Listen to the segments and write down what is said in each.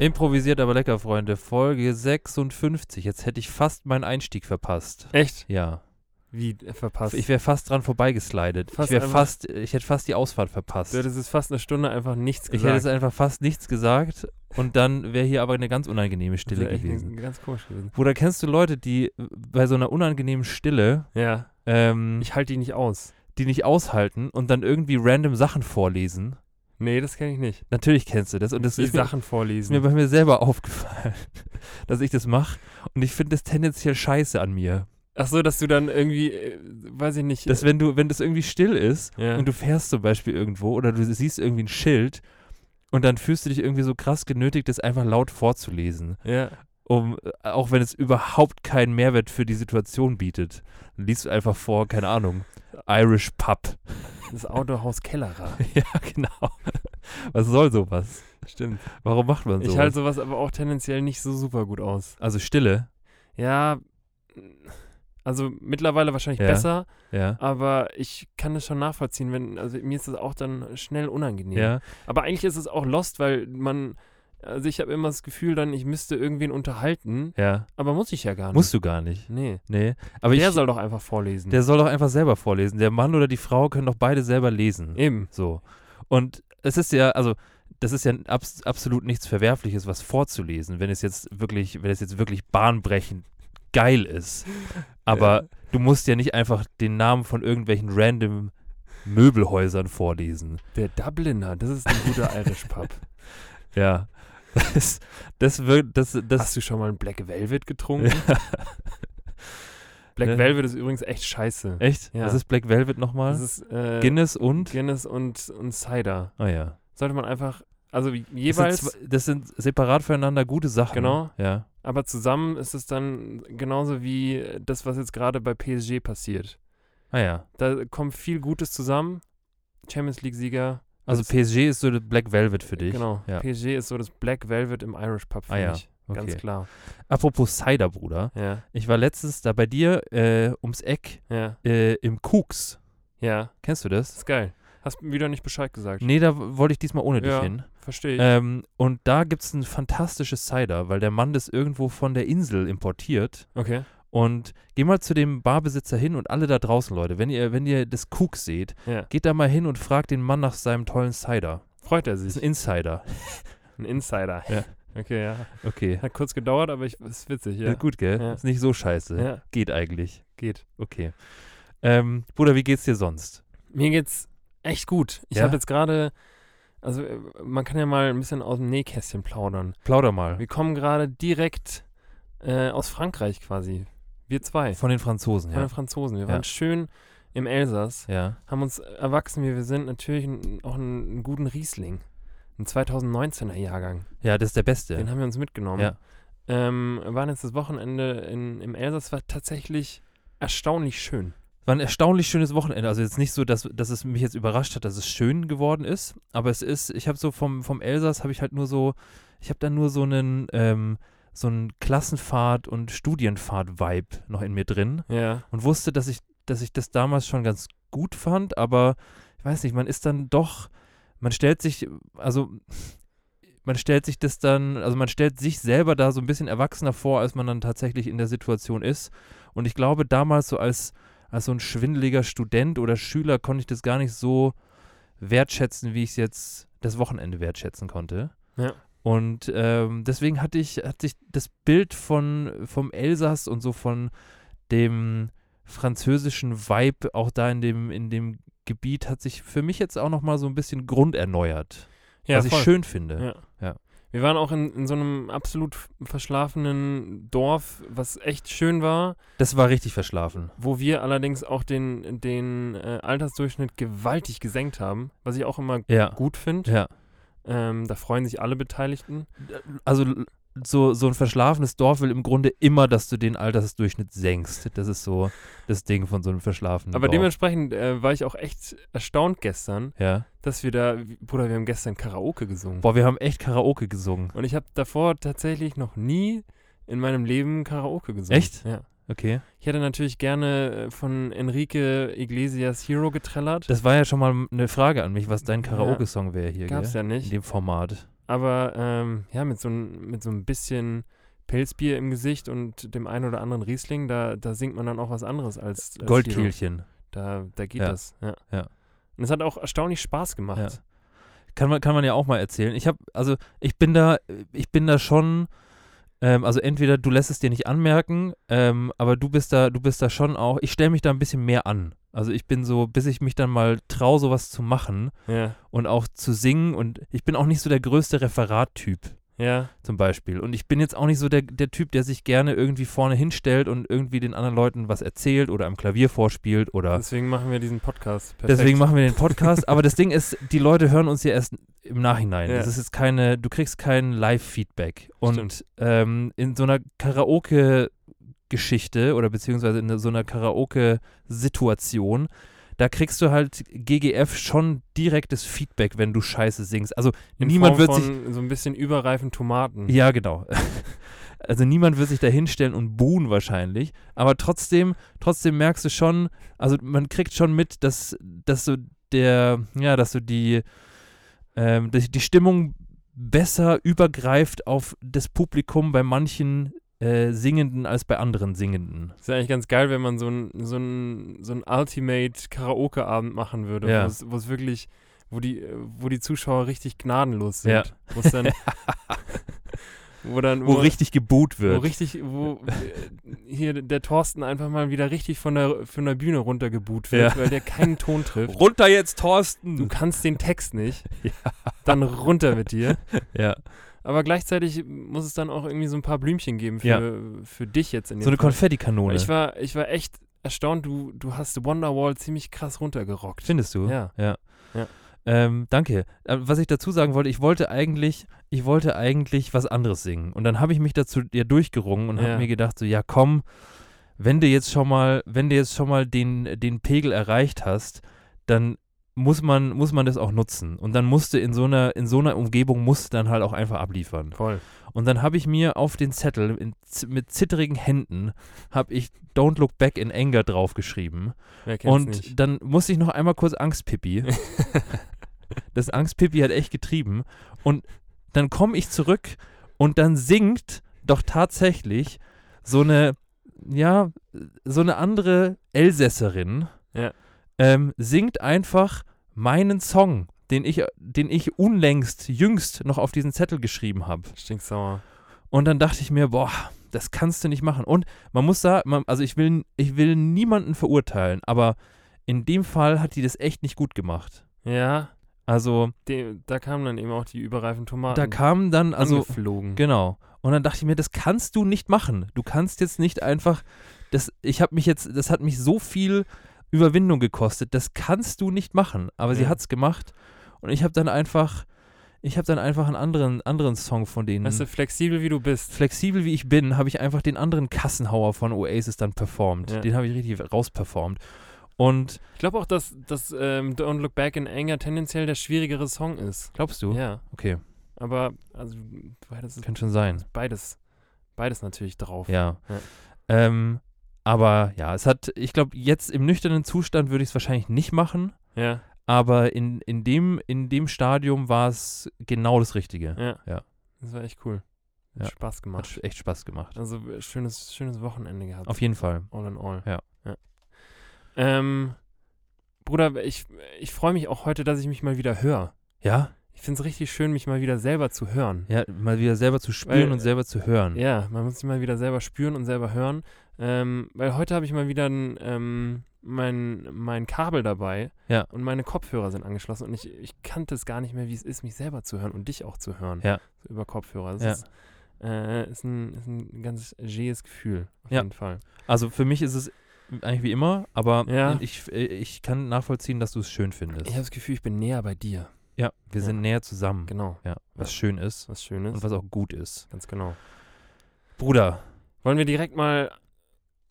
Improvisiert aber lecker, Freunde. Folge 56. Jetzt hätte ich fast meinen Einstieg verpasst. Echt? Ja. Wie äh, verpasst? Ich wäre fast dran vorbeigeslidet. Fast ich wäre fast, ich hätte fast die Ausfahrt verpasst. du hättest es fast eine Stunde einfach nichts Ich gesagt. hätte jetzt einfach fast nichts gesagt und dann wäre hier aber eine ganz unangenehme Stille gewesen. Ganz komisch gewesen. Bruder, kennst du Leute, die bei so einer unangenehmen Stille Ja, ähm, ich halte die nicht aus. die nicht aushalten und dann irgendwie random Sachen vorlesen? Nee, das kenne ich nicht. Natürlich kennst du das und das Die ist mir, Sachen ist vorlesen. mir bei mir selber aufgefallen, dass ich das mache und ich finde das tendenziell scheiße an mir. Ach so, dass du dann irgendwie, äh, weiß ich nicht. Dass wenn du, wenn das irgendwie still ist ja. und du fährst zum Beispiel irgendwo oder du siehst irgendwie ein Schild und dann fühlst du dich irgendwie so krass genötigt, das einfach laut vorzulesen, ja. um äh, auch wenn es überhaupt keinen Mehrwert für die Situation bietet. Dann liest du einfach vor, keine Ahnung, Irish Pub. Das Autohaus Kellerer. ja, genau. Was soll sowas? Stimmt. Warum macht man sowas? Ich halte sowas aber auch tendenziell nicht so super gut aus. also Stille, Ja, also mittlerweile wahrscheinlich Ja. besser, ja. aber ich kann es schon nachvollziehen, wenn, also mir ist das auch dann schnell unangenehm. Ja, Aber eigentlich ist es auch lost, weil man, also ich habe immer das Gefühl dann, ich müsste irgendwen unterhalten, ja. aber muss ich ja gar nicht. Musst du gar nicht. Nee. Nee. Aber der ich, soll doch einfach vorlesen. der soll doch einfach selber vorlesen. Der Mann oder die Frau können doch beide selber lesen. Eben. So. Und es ist ja, also, das ist ja abs absolut nichts Verwerfliches, was vorzulesen, wenn es jetzt wirklich, wenn es jetzt wirklich bahnbrechend geil ist. Aber du musst ja nicht einfach den Namen von irgendwelchen random Möbelhäusern vorlesen. Der Dubliner, das ist ein guter Irish Pub. Ja. Das, das wird, das, das, Hast du schon mal ein Black Velvet getrunken? Black Ne? Velvet ist übrigens echt scheiße. echt? Ja. Was ist Black Velvet nochmal? Das ist äh, Guinness und? Guinness und, und Cider. Ah ja. Sollte man einfach, also Das sind, jeweils, das sind separat voneinander gute Sachen. Genau. Ja. aber zusammen ist es dann genauso wie das, was jetzt gerade bei PSG passiert. Ah ja. Da kommt viel Gutes zusammen. Champions League-Sieger. Also PSG ist so das Black Velvet für dich. Genau. Ja. PSG ist so das Black Velvet im Irish Pub für Ah ja, mich. Ganz Okay. klar. Apropos Cider, Bruder. Ja, Ich war letztens da bei dir äh, ums Eck äh, im Kuks. ja. Kennst du Das das? ist geil. Hast mir wieder nicht Bescheid gesagt. Nee, da wollte ich diesmal ohne dich hin. Verstehe ich. Ähm, und da gibt es ein fantastisches Cider, weil der Mann das irgendwo von der Insel importiert. okay. Und geh mal zu dem Barbesitzer hin und alle da draußen, Leute, wenn ihr, wenn ihr das Kuks seht, Ja. geht da mal hin und fragt den Mann nach seinem tollen Cider. Freut er Das ist sich. ein Insider. Ein Insider. Ja. Okay, ja. Okay. Hat kurz gedauert, aber ich, ist witzig, ja. Ja. Gut, gell? Ja. Ist nicht so scheiße. Ja, Geht eigentlich. geht. Okay. Ähm, Bruder, wie geht's dir sonst? Mir geht's echt gut. Ich Ja? habe jetzt gerade, also äh, man kann ja mal ein bisschen aus dem Nähkästchen plaudern. Plauder mal. Wir kommen gerade direkt äh, aus Frankreich quasi. Wir zwei. Von den Franzosen, Von ja. den Franzosen. Wir Ja. waren schön im Elsass, Ja. haben uns erwachsen, wie wir sind, natürlich auch einen, einen guten Riesling. Ein 2019er Jahrgang. Ja, das ist der Beste. Den haben wir uns mitgenommen. Ja. Ähm, waren jetzt das Wochenende in, im Elsass, war tatsächlich erstaunlich schön. War ein erstaunlich schönes Wochenende. Also jetzt nicht so, dass, dass es mich jetzt überrascht hat, dass es schön geworden ist. Aber es ist, ich habe so vom, vom Elsass, habe ich halt nur so, ich habe da nur so einen, ähm, so einen Klassenfahrt- und Studienfahrt-Vibe noch in mir drin. Ja. Und wusste, dass ich, dass ich das damals schon ganz gut fand. Aber ich weiß nicht, man ist dann doch, man stellt sich, also man stellt sich das dann, also man stellt sich selber da so ein bisschen erwachsener vor, als man dann tatsächlich in der Situation ist. Und ich glaube, damals so als, als so ein schwindeliger Student oder Schüler konnte ich das gar nicht so wertschätzen, wie ich es jetzt das Wochenende wertschätzen konnte. Ja. Und ähm, deswegen hatte ich, hatte ich das Bild von, vom Elsass und so von dem französischen Vibe auch da in dem, in dem Gebiet hat sich für mich jetzt auch nochmal so ein bisschen grunderneuert. Ja, was voll. ich schön finde. Ja. Ja. Wir waren auch in, in so einem absolut verschlafenen Dorf, was echt schön war, Das war richtig verschlafen. wo wir allerdings auch den, den äh, Altersdurchschnitt gewaltig gesenkt haben, was ich auch immer Ja. gut finde. Ja. Ähm, da freuen sich alle Beteiligten. Also so, so ein verschlafenes Dorf will im Grunde immer, dass du den Altersdurchschnitt senkst. Das ist so das Ding von so einem verschlafenen Aber Dorf. dementsprechend äh, war ich auch echt erstaunt gestern, ja. dass wir da, Bruder, wir haben gestern Karaoke gesungen. Boah, wir haben echt Karaoke gesungen. Und ich habe davor tatsächlich noch nie in meinem Leben Karaoke gesungen. Echt? Ja. Okay. Ich hätte natürlich gerne äh, von Enrique Iglesias Hero getrellert. Das war ja schon mal eine Frage an mich, was dein Karaoke-Song wäre hier, Gab's gell? ja nicht. In dem Format. Aber ähm, ja, mit so, ein, mit so ein bisschen Pilzbier im Gesicht und dem einen oder anderen Riesling, da, da singt man dann auch was anderes als, als. Goldkehlchen. Da, da geht Ja. das. Ja. Ja. Und es hat auch erstaunlich Spaß gemacht. Ja. Kann man, kann man ja auch mal erzählen. Ich habe, also ich bin da, ich bin da schon, ähm, also entweder du lässt es dir nicht anmerken, ähm, aber du bist da, du bist da schon auch, ich stelle mich da ein bisschen mehr an. Also ich bin so, bis ich mich dann mal traue, sowas zu machen Ja. und auch zu singen und ich bin auch nicht so der größte Referattyp Ja. zum Beispiel. Und ich bin jetzt auch nicht so der, der Typ, der sich gerne irgendwie vorne hinstellt und irgendwie den anderen Leuten was erzählt oder am Klavier vorspielt oder Deswegen machen wir diesen Podcast. Perfekt. Deswegen machen wir den Podcast. Aber das Ding ist, die Leute hören uns ja erst im Nachhinein. Ja. Das ist jetzt keine, du kriegst kein Live-Feedback. Und ähm, in so einer Karaoke-Geschichte oder beziehungsweise in so einer Karaoke-Situation, da kriegst du halt GGF schon direktes Feedback, wenn du Scheiße singst. Also In niemand Form wird sich. so ein bisschen überreifen Tomaten. Ja, genau. Also niemand wird sich da hinstellen und buhen wahrscheinlich, aber trotzdem, trotzdem merkst du schon, also man kriegt schon mit, dass, dass so der, ja, dass so die, ähm, die, die Stimmung besser übergreift auf das Publikum bei manchen äh, Singenden als bei anderen Singenden. Ist ja eigentlich ganz geil, wenn man so ein, so ein, so ein Ultimate-Karaoke-Abend machen würde, Ja. wo es- wo wirklich, wo die, wo die Zuschauer richtig gnadenlos sind. Ja. Wo es dann, wo dann, Wo richtig geboot wo wird. richtig, wo äh, hier der Thorsten einfach mal wieder richtig von der, von der Bühne runtergebuht wird, Ja. weil der keinen Ton trifft. Runter jetzt, Du Thorsten! kannst den Text nicht. Ja. Dann runter mit dir. Ja. Aber gleichzeitig muss es dann auch irgendwie so ein paar Blümchen geben für, Ja. für dich jetzt in dem So eine. Konfettikanone. Ich war, ich war echt erstaunt, du, du hast Wonderwall ziemlich krass runtergerockt. Findest du? Ja. Ja. Ja. Ähm, danke. Äh, was ich dazu sagen wollte, ich wollte eigentlich, ich wollte eigentlich was anderes singen. Und dann habe ich mich dazu ja durchgerungen und Ja. habe mir gedacht, so, ja komm, wenn du jetzt schon mal, wenn du jetzt schon mal den, den Pegel erreicht hast, dann muss man, muss man das auch nutzen. Und dann musste in so einer, in so einer Umgebung musst du dann halt auch einfach abliefern. Voll. Und dann habe ich mir auf den Zettel in, mit zittrigen Händen habe ich Don't Look Back in Anger draufgeschrieben. Und nicht? dann musste ich noch einmal kurz Angstpipi. das Angstpipi hat echt getrieben. Und dann komme ich zurück und dann singt doch tatsächlich so eine, ja, so eine andere Elsässerin, Ja. Ähm, singt einfach meinen Song, den ich, den ich unlängst, jüngst noch auf diesen Zettel geschrieben habe. Stinksauer. Und dann dachte ich mir, boah, das kannst du nicht machen. Und man muss sagen, man, also ich will, ich will niemanden verurteilen, aber in dem Fall hat die das echt nicht gut gemacht. Ja, Also de, da kamen dann eben auch die überreifen Tomaten. da kamen dann, also angeflogen. genau. Und dann dachte ich mir, das kannst du nicht machen. Du kannst jetzt nicht einfach, das, ich habe mich jetzt, das hat mich so viel Überwindung gekostet. Das kannst du nicht machen. Aber sie Ja. hat es gemacht. Und ich habe dann einfach, ich habe dann einfach einen anderen, anderen Song von denen. Weißt du, flexibel wie du bist. flexibel wie ich bin, habe ich einfach den anderen Kassenhauer von Oasis dann performt. Ja. Den habe ich richtig rausperformt. Und Ich glaube auch, dass, dass ähm, Don't Look Back in Anger tendenziell der schwierigere Song ist. glaubst du? Ja, Okay, aber also du hättest könnte schon sein. beides, beides natürlich drauf. Ja. Ja. Ähm, aber ja, es hat, ich glaube, jetzt im nüchternen Zustand würde ich es wahrscheinlich nicht machen. Ja, Aber in, in, dem, in dem Stadium war es genau das Richtige. ja. Ja. Das war echt cool. Hat Ja. Spaß Hat gemacht. echt Spaß gemacht. Also äh, schönes, schönes Wochenende gehabt. Auf jeden Fall. All in all. Ja. Ähm, Bruder, ich, ich freue mich auch heute, dass ich mich mal wieder höre. Ja? Ich finde es richtig schön, mich mal wieder selber zu hören. Ja, mal wieder selber zu spüren Weil, und selber zu hören. Ja, man muss sich mal wieder selber spüren und selber hören. Ähm, weil heute habe ich mal wieder ein, ähm, mein, mein Kabel dabei Ja. und meine Kopfhörer sind angeschlossen und ich, ich kannte es gar nicht mehr, wie es ist, mich selber zu hören und dich auch zu hören. Ja. So über Kopfhörer. Das Ja. ist, äh, ist, ein, ist ein ganz jähes Gefühl, auf Ja. jeden Fall. Also für mich ist es eigentlich wie immer, aber Ja. ich, ich kann nachvollziehen, dass du es schön findest. Ich habe das Gefühl, ich bin näher bei dir. Ja, wir Ja. sind näher zusammen. Genau. Ja, was schön ist Was Schönes. und was auch gut ist. Ganz genau. Bruder, Wollen wir direkt mal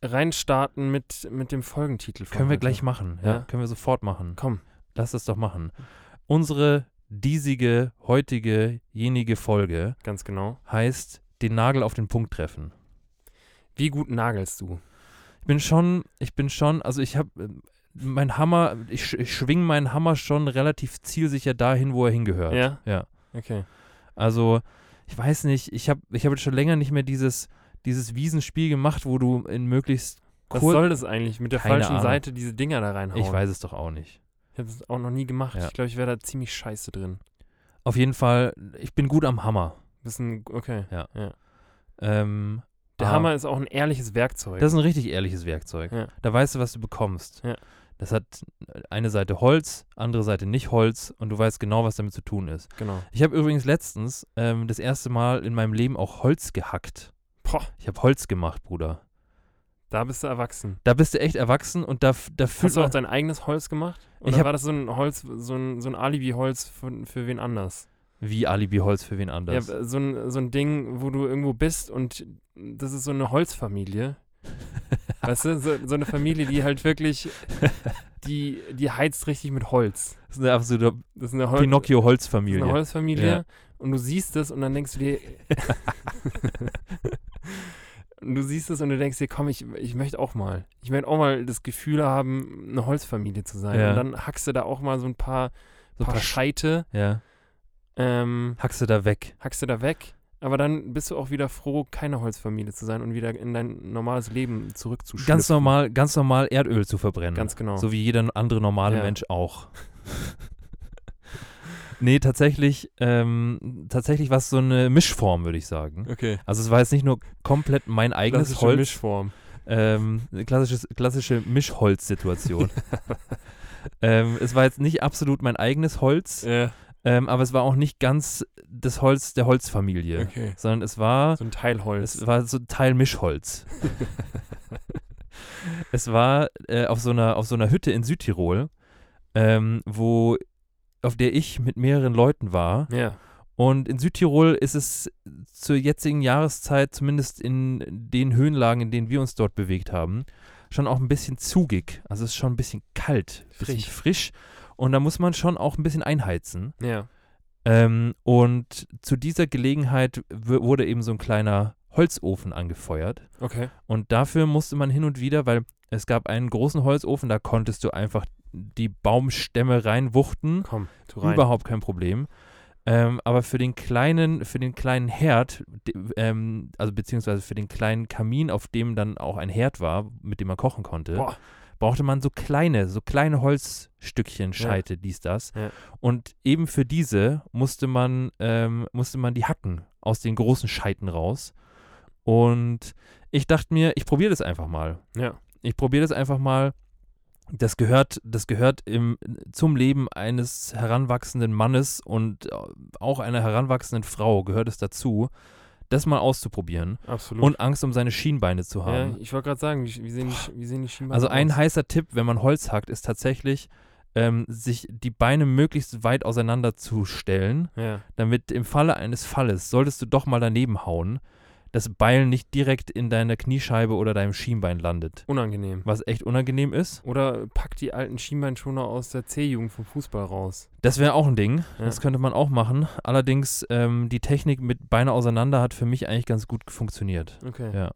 reinstarten mit, mit dem Folgentitel können wir heute? gleich machen. Ja? Ja. können wir sofort machen. Komm. Lass es doch machen. Unsere diesige, heutige, jenige Folge Ganz genau. heißt den Nagel auf den Punkt treffen. Wie gut nagelst du? Ich bin schon, ich bin schon, also ich habe mein Hammer, ich, ich schwing meinen Hammer schon relativ zielsicher dahin, wo er hingehört. Ja? Ja. Okay. Also, ich weiß nicht, ich habe ich hab jetzt schon länger nicht mehr dieses, dieses Wiesenspiel gemacht, wo du in möglichst Was kurz. soll das eigentlich? Mit der falschen Ahnung. Seite diese Dinger da reinhauen? Ich weiß es doch auch nicht. Ich habe es auch noch nie gemacht. Ja. Ich glaube, ich wäre da ziemlich scheiße drin. Auf jeden Fall, ich bin gut am Hammer. Das ist ein, okay. Ähm, Der ah, Hammer ist auch ein ehrliches Werkzeug. Das ist ein richtig ehrliches Werkzeug. Ja. Da weißt du, was du bekommst. Ja. Das hat eine Seite Holz, andere Seite nicht Holz und du weißt genau, was damit zu tun ist. genau. Ich habe übrigens letztens ähm, das erste Mal in meinem Leben auch Holz gehackt. Ich habe Holz gemacht, Bruder. da bist du erwachsen. Da bist du echt erwachsen und da, da fühlt Hast du auch dein eigenes Holz gemacht? Ich Oder hab- war das so ein Holz, so ein, so ein Alibi-Holz für, für wen anders? wie Alibi-Holz für wen anders. Ja, so ein, so ein Ding, wo du irgendwo bist und das ist so eine Holzfamilie. weißt du, so, so eine Familie, die halt wirklich, die, die heizt richtig mit Holz. das ist eine absolute Das ist eine, Hol das ist Pinocchio-Holzfamilie. eine Holzfamilie Ja. und du siehst es und dann denkst du dir, und du siehst es und du denkst dir, komm, ich, ich möchte auch mal. Ich möchte auch mal das Gefühl haben, eine Holzfamilie zu sein. Ja. Und dann hackst du da auch mal so ein paar, so ein paar paar Sch Scheite, ja, ähm, hackst du da weg. hackst du da weg. Aber dann bist du auch wieder froh, keine Holzfamilie zu sein und wieder in dein normales Leben zurückzuschlüpfen. Ganz normal, ganz normal Erdöl zu verbrennen. Ganz genau. So wie jeder andere normale Ja. Mensch auch. nee, tatsächlich, ähm, tatsächlich war es so eine Mischform, würde ich sagen. okay. Also es war jetzt nicht nur komplett mein eigenes Klassische Holz, Mischform. ähm, klassisches, klassische Mischholz-Situation. ähm, es war jetzt nicht absolut mein eigenes Holz, Ja, ähm, aber es war auch nicht ganz das Holz der Holzfamilie, okay. sondern es war, So ein Teilholz. es war so ein Teil Mischholz. es war äh, auf, so einer, auf so einer Hütte in Südtirol, ähm, wo, auf der ich mit mehreren Leuten war. ja. Und in Südtirol ist es zur jetzigen Jahreszeit, zumindest in den Höhenlagen, in denen wir uns dort bewegt haben, schon auch ein bisschen zugig. Also es ist schon ein bisschen kalt, ein bisschen Frisch. Und da muss man schon auch ein bisschen einheizen. Ja. Ähm, und zu dieser Gelegenheit wurde eben so ein kleiner Holzofen angefeuert. Okay. Und dafür musste man hin und wieder, weil es gab einen großen Holzofen, da konntest du einfach die Baumstämme reinwuchten. Komm, tu rein. Überhaupt kein Problem. Ähm, aber für den kleinen, für den kleinen Herd, de, ähm, also beziehungsweise für den kleinen Kamin, auf dem dann auch ein Herd war, mit dem man kochen konnte, Boah. brauchte man so kleine, so kleine Holzstückchen, Scheite, dies, das. Ja. Und eben für diese musste man, ähm, musste man die hacken aus den großen Scheiten raus. Und ich dachte mir, ich probiere das einfach mal. Ja. Ich probiere das einfach mal. Das gehört, das gehört im, zum Leben eines heranwachsenden Mannes und äh, auch einer heranwachsenden Frau gehört es dazu, das mal auszuprobieren Absolut. und Angst um seine Schienbeine zu ja, haben. ich wollte gerade sagen, wie, wie, sehen die, wie sehen die Schienbeine Also ein aus? heißer Tipp, wenn man Holz hackt, ist tatsächlich, ähm, sich die Beine möglichst weit auseinander zu stellen, Ja. damit im Falle eines Falles, solltest du doch mal daneben hauen, das Beil nicht direkt in deiner Kniescheibe oder deinem Schienbein landet. Unangenehm. Was echt unangenehm ist. Oder pack die alten Schienbeinschoner aus der C-Jugend vom Fußball raus. Das wäre auch ein Ding. Ja. Das könnte man auch machen. Allerdings, ähm, die Technik mit Beine auseinander hat für mich eigentlich ganz gut funktioniert. Okay. Ja.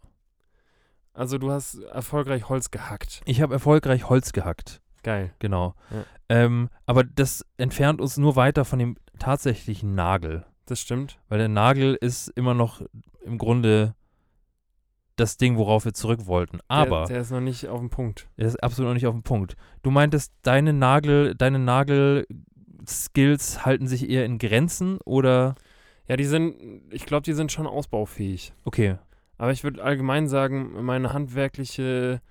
Also du hast erfolgreich Holz gehackt. Ich habe erfolgreich Holz gehackt. Geil. Genau. Ja. Ähm, aber das entfernt uns nur weiter von dem tatsächlichen Nagel. Das stimmt. Weil der Nagel ist immer noch im Grunde das Ding, worauf wir zurück wollten. Aber Der, der ist noch nicht auf dem Punkt. er ist absolut noch nicht auf dem Punkt. Du meintest, deine Nagel, deine Nagel-Skills halten sich eher in Grenzen oder Ja, die sind, ich glaube, die sind schon ausbaufähig. okay. Aber ich würde allgemein sagen, meine handwerkliche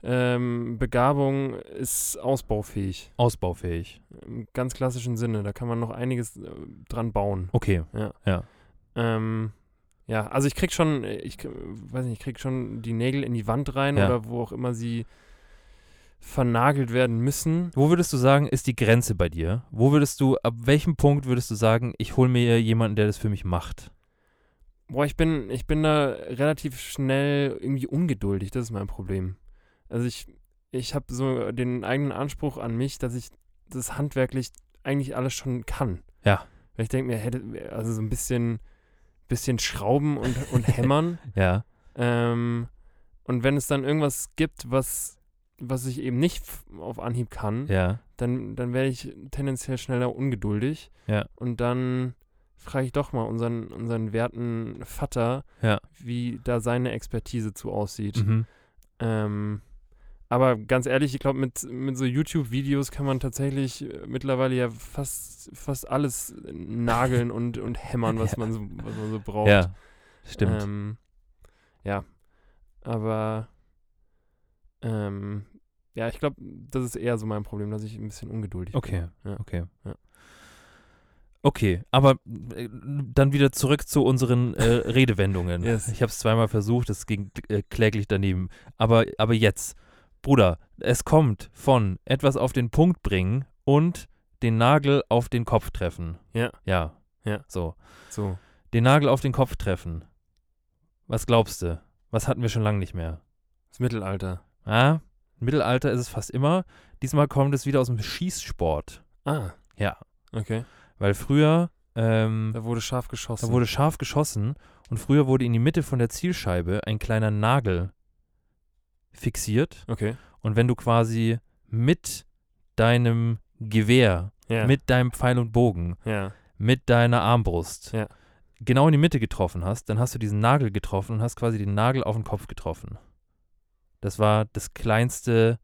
ähm, Begabung ist ausbaufähig. Ausbaufähig. Im ganz klassischen Sinne. Da kann man noch einiges äh, dran bauen. Okay. Ähm, ja, also ich krieg schon, ich k- weiß nicht, ich krieg schon die Nägel in die Wand rein Ja. oder wo auch immer sie vernagelt werden müssen. Wo würdest du sagen, ist die Grenze bei dir? Wo würdest du, ab welchem Punkt würdest du sagen, ich hole mir jemanden, der das für mich macht? Boah, ich bin, ich bin da relativ schnell irgendwie ungeduldig, das ist mein Problem. Also ich, ich habe so den eigenen Anspruch an mich, dass ich das handwerklich eigentlich alles schon kann. Ja. Weil ich denke mir, hätte, also so ein bisschen, bisschen Schrauben und, und Hämmern. Ja. ähm, und wenn es dann irgendwas gibt, was, was ich eben nicht auf Anhieb kann, Ja. dann, dann werde ich tendenziell schneller ungeduldig. Ja. Und dann frage ich doch mal unseren, unseren werten Vater, Ja. wie da seine Expertise zu aussieht. Mhm. Ähm, aber ganz ehrlich, ich glaube, mit, mit so YouTube-Videos kann man tatsächlich äh, mittlerweile ja fast, fast alles nageln und, und hämmern, was, Ja. man so, was man so braucht. Ja. Stimmt. Ähm, ja, aber ähm, ja, ich glaube, das ist eher so mein Problem, dass ich ein bisschen ungeduldig Okay, bin. Ja. okay. Ja. Okay, aber äh, dann wieder zurück zu unseren äh, Redewendungen. Yes. Ich habe es zweimal versucht, es ging äh, kläglich daneben. Aber, aber jetzt, Bruder, es kommt von etwas auf den Punkt bringen und den Nagel auf den Kopf treffen. Ja. Ja. Ja. So. So. Den Nagel auf den Kopf treffen. Was glaubst du? Was hatten wir schon lange nicht mehr? Das Mittelalter. Ah, Mittelalter ist es fast immer. Diesmal kommt es wieder aus dem Schießsport. Ah. Ja. Okay. Weil früher, ähm, Da wurde scharf geschossen. da wurde scharf geschossen und früher wurde in die Mitte von der Zielscheibe ein kleiner Nagel fixiert. okay. Und wenn du quasi mit deinem Gewehr, Ja. mit deinem Pfeil und Bogen, ja. mit deiner Armbrust Ja. genau in die Mitte getroffen hast, dann hast du diesen Nagel getroffen und hast quasi den Nagel auf den Kopf getroffen. Das war das kleinste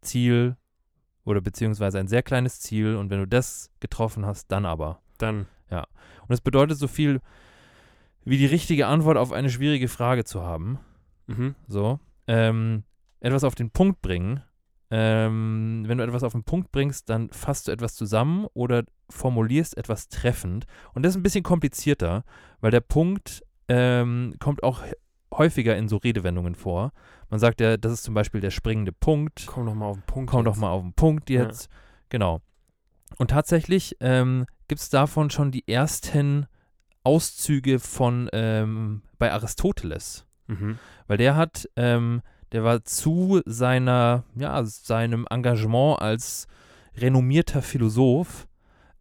Ziel oder beziehungsweise ein sehr kleines Ziel und wenn du das getroffen hast, dann aber. Dann. Und das bedeutet so viel wie die richtige Antwort auf eine schwierige Frage zu haben. Mhm. So. Ähm, etwas auf den Punkt bringen. Ähm, wenn du etwas auf den Punkt bringst, dann fasst du etwas zusammen oder formulierst etwas treffend. Und das ist ein bisschen komplizierter, weil der Punkt ähm, kommt auch häufiger in so Redewendungen vor. Man sagt ja, das ist zum Beispiel der springende Punkt. Komm doch mal auf den Punkt. Komm doch jetzt. mal auf den Punkt Ja. jetzt. Genau. Und tatsächlich ähm, gibt es davon schon die ersten Auszüge von ähm, bei Aristoteles. Mhm. Weil der hat, ähm, der war zu seiner, ja, seinem Engagement als renommierter Philosoph,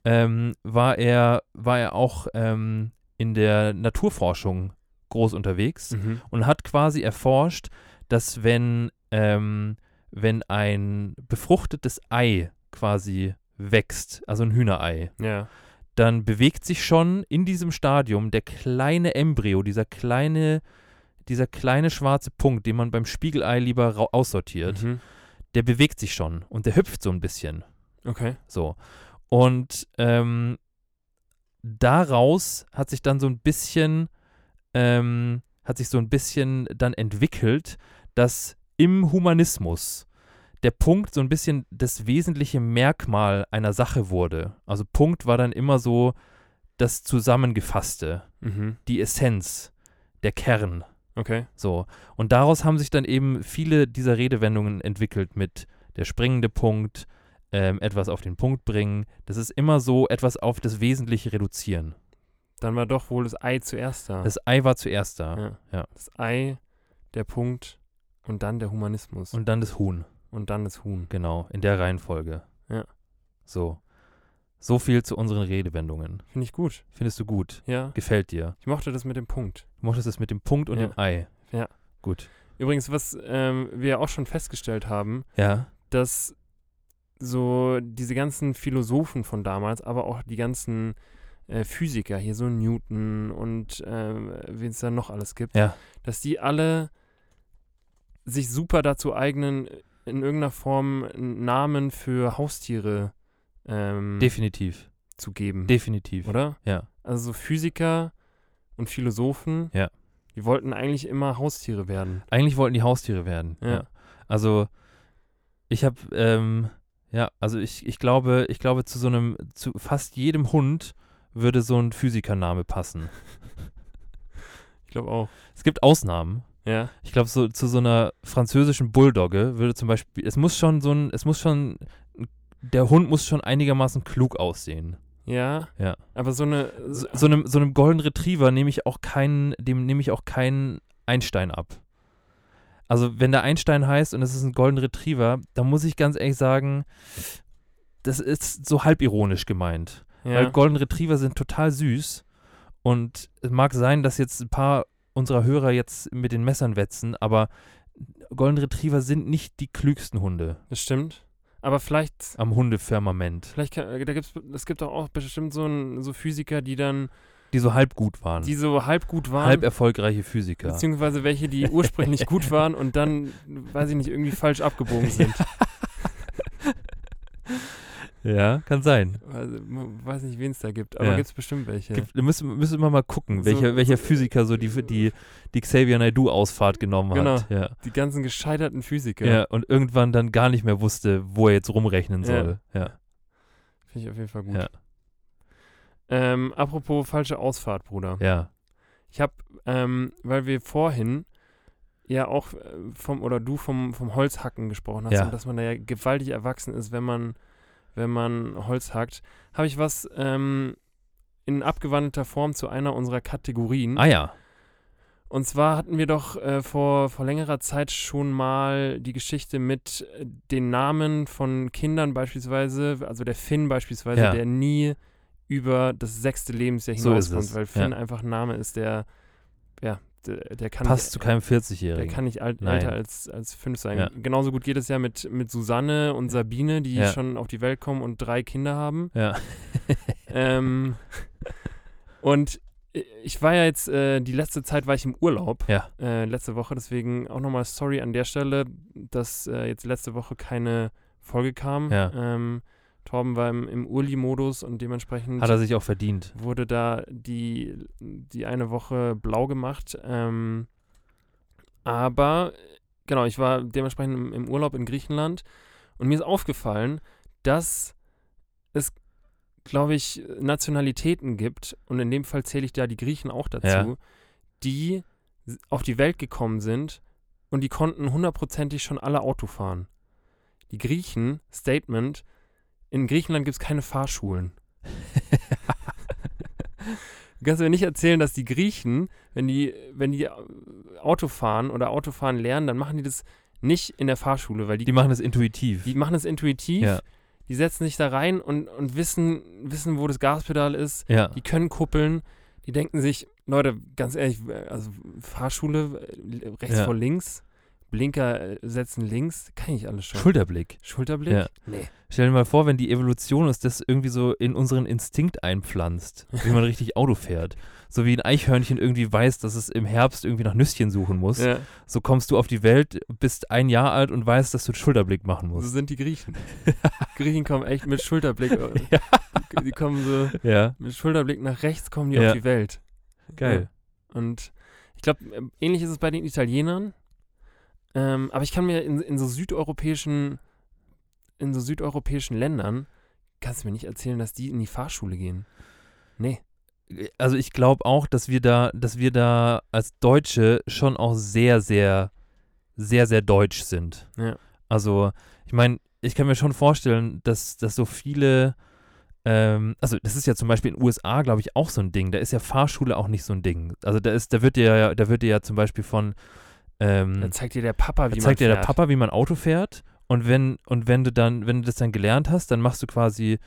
ähm, war er, war er auch ähm, in der Naturforschung groß unterwegs Mhm. und hat quasi erforscht, dass wenn, ähm, wenn ein befruchtetes Ei quasi wächst, also ein Hühnerei, Ja. dann bewegt sich schon in diesem Stadium der kleine Embryo, dieser kleine, dieser kleine schwarze Punkt, den man beim Spiegelei lieber aussortiert, Mhm. der bewegt sich schon und der hüpft so ein bisschen. Okay. So. Und ähm, daraus hat sich dann so ein bisschen, ähm, hat sich so ein bisschen dann entwickelt, dass im Humanismus der Punkt so ein bisschen das wesentliche Merkmal einer Sache wurde. Also Punkt war dann immer so das Zusammengefasste, Mhm. die Essenz, der Kern. Okay. So. Und daraus haben sich dann eben viele dieser Redewendungen entwickelt mit der springende Punkt, ähm, etwas auf den Punkt bringen. Das ist immer so etwas auf das Wesentliche reduzieren. Dann war doch wohl das Ei zuerst da. Das Ei war zuerst da ja. ja. Das Ei, der Punkt und dann der Humanismus. und dann das Huhn. und dann das Huhn. Genau, in der Reihenfolge. Ja. So. So viel zu unseren Redewendungen. Finde ich gut. Findest du gut? Ja. Gefällt dir? Ich mochte das mit dem Punkt. Du mochtest es mit dem Punkt und Ja. dem Ei. Ja. Gut. Übrigens, was ähm, wir auch schon festgestellt haben, Ja. dass so diese ganzen Philosophen von damals, aber auch die ganzen äh, Physiker, hier so Newton und ähm, wen es da noch alles gibt, Ja. dass die alle sich super dazu eignen, in irgendeiner Form einen Namen für Haustiere ähm, Definitiv. zu geben. Definitiv. oder? Ja. Also so Physiker und Philosophen, Ja. die wollten eigentlich immer Haustiere werden. Eigentlich wollten die Haustiere werden. Ja. Also ich habe, ähm, ja, also ich, ich glaube, ich glaube zu so einem, zu fast jedem Hund würde so ein Physikername passen. Ich glaube auch. Es gibt Ausnahmen. Ja. Ich glaube, so zu so einer französischen Bulldogge würde zum Beispiel, es muss schon so ein, es muss schon, der Hund muss schon einigermaßen klug aussehen. Ja. Ja. Aber so eine. So, so einem, so einem Golden Retriever nehme ich auch keinen, dem nehme ich auch keinen Einstein ab. Also wenn der Einstein heißt und es ist ein Golden Retriever, dann muss ich ganz ehrlich sagen, das ist so halbironisch gemeint. ja. Weil Golden Retriever sind total süß und es mag sein, dass jetzt ein paar unserer Hörer jetzt mit den Messern wetzen, aber Golden Retriever sind nicht die klügsten Hunde das stimmt. Aber vielleicht. am Hundefirmament, Vielleicht kann, da gibt's, es gibt auch bestimmt so, ein, so Physiker, die dann, die so halb gut waren. die so halb gut waren. halb erfolgreiche Physiker. Beziehungsweise welche, die ursprünglich gut waren und dann, weiß ich nicht, irgendwie falsch abgebogen sind. Ja, kann sein. Also, man weiß nicht, wen es da gibt, aber Ja. gibt es bestimmt welche. Gibt, müssen, müssen wir mal gucken, So- welcher, welcher Physiker so die, die, die Xavier Naidoo-Ausfahrt genommen Genau. hat. Ja. Die ganzen gescheiterten Physiker. Ja. und irgendwann dann gar nicht mehr wusste, wo er jetzt rumrechnen Ja. soll. Ja. Finde ich auf jeden Fall gut. Ja. Ähm, apropos falsche Ausfahrt, Bruder. Ja. Ich habe, ähm, weil wir vorhin ja auch äh, vom, oder du vom, vom Holzhacken gesprochen hast Ja. und dass man da ja gewaltig erwachsen ist, wenn man, wenn man Holz hackt, habe ich was ähm, in abgewandelter Form zu einer unserer Kategorien. Ah ja. Und zwar hatten wir doch äh, vor, vor längerer Zeit schon mal die Geschichte mit äh, den Namen von Kindern beispielsweise, also der Finn beispielsweise, Ja. der nie über das sechste Lebensjahr So hinauskommt, es, weil Finn ja. einfach ein Name ist, der, ja, der, der kann Passt nicht, zu keinem der 40-Jährigen. kann nicht alt, älter als, als fünf sein. Ja. Genauso gut geht es ja mit, mit Susanne und Sabine, die Ja. schon auf die Welt kommen und drei Kinder haben. Ja. ähm, und ich war ja jetzt, äh, die letzte Zeit war ich im Urlaub, Ja. äh, letzte Woche, deswegen auch nochmal sorry an der Stelle, dass äh, jetzt letzte Woche keine Folge kam. Ja. Ähm, Torben war im, im Urli-Modus und dementsprechend Hat er sich auch verdient. wurde da die, die eine Woche blau gemacht. Ähm, aber genau, ich war dementsprechend im, im Urlaub in Griechenland und mir ist aufgefallen, dass es, glaube ich, Nationalitäten gibt, und in dem Fall zähle ich da die Griechen auch dazu, Ja. die auf die Welt gekommen sind und die konnten hundertprozentig schon alle Auto fahren. Die Griechen, Statement, in Griechenland gibt es keine Fahrschulen. Du kannst mir nicht erzählen, dass die Griechen, wenn die, wenn die Auto fahren oder Autofahren lernen, dann machen die das nicht in der Fahrschule, weil die, Die machen das intuitiv. die machen das intuitiv, Ja. die setzen sich da rein und, und wissen, wissen, wo das Gaspedal ist, ja. die können kuppeln, die denken sich, Leute, ganz ehrlich, also Fahrschule, äh, rechts Ja. vor links, Blinker äh, setzen links, kann ich alles schon. Schulterblick. Schulterblick? Ja. Nee. Stell dir mal vor, wenn die Evolution uns das irgendwie so in unseren Instinkt einpflanzt, wie man richtig Auto fährt. So wie ein Eichhörnchen irgendwie weiß, dass es im Herbst irgendwie nach Nüsschen suchen muss. Ja, So kommst du auf die Welt, bist ein Jahr alt und weißt, dass du einen Schulterblick machen so musst. sind die Griechen. Griechen kommen echt mit Schulterblick. äh, Ja. die, die kommen so Ja, mit Schulterblick nach rechts, kommen die auf die Welt. geil. Und ich glaube, ähnlich ist es bei den Italienern. Ähm, aber ich kann mir in, in so südeuropäischen, in so südeuropäischen Ländern, kannst du mir nicht erzählen, dass die in die Fahrschule gehen. Nee. Also ich glaube auch, dass wir da, dass wir da als Deutsche schon auch sehr, sehr, sehr, sehr deutsch sind. Ja. Also, ich meine, ich kann mir schon vorstellen, dass, dass so viele, ähm, also das ist ja zum Beispiel in den USA, glaube ich, auch so ein Ding. Da ist ja Fahrschule auch nicht so ein Ding. Also da ist, da wird dir ja, da wird dir ja zum Beispiel von ähm, Da zeigt dir der Papa, wie man zeigt dir der. Papa, wie man Auto fährt. Und wenn, und wenn du dann, wenn du das dann gelernt hast, dann machst du quasi,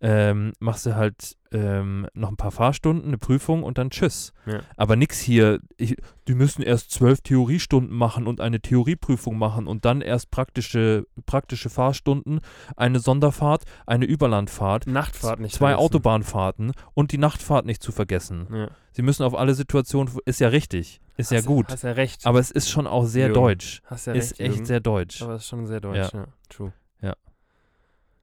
ähm, machst du halt ähm, noch ein paar Fahrstunden, eine Prüfung und dann tschüss. Ja. Aber nix hier, ich, die müssen erst zwölf Theoriestunden machen und eine Theorieprüfung machen und dann erst praktische, praktische Fahrstunden, eine Sonderfahrt, eine Überlandfahrt, Nachtfahrt nicht zwei vergessen. Autobahnfahrten und die Nachtfahrt nicht zu vergessen. Ja. Sie müssen auf alle Situationen, ist ja richtig, ist ja Hast- gut. Hast ja recht. Aber es ist schon auch sehr Jürgen. deutsch. hast ja ist recht, echt Jürgen. sehr deutsch. Aber es ist schon sehr deutsch, ja. True. Ja.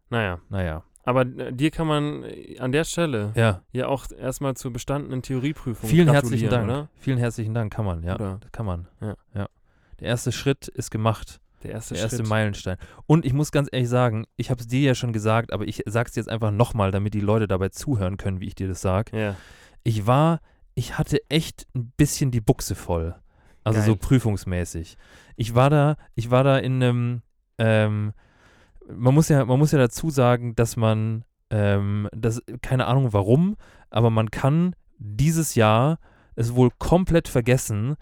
Naja, Naja, aber äh, dir kann man äh, an der Stelle ja. ja auch erstmal zur bestandenen Theorieprüfung Vielen herzlichen Dank. oder? Vielen herzlichen Dank, kann man, ja. Oder? Kann man. Ja. Der erste Schritt ist gemacht. Der erste Der erste Schritt. Meilenstein. Und ich muss ganz ehrlich sagen, ich habe es dir ja schon gesagt, aber ich sage es jetzt einfach nochmal, damit die Leute dabei zuhören können, wie ich dir das sage. Ja. Ich war, ich hatte echt ein bisschen die Buchse voll. Also so Geil. prüfungsmäßig. Ich war da, ich war da in einem, ähm, man muss ja, man muss ja dazu sagen, dass man, ähm, das, keine Ahnung warum, aber man kann dieses Jahr es wohl komplett vergessen,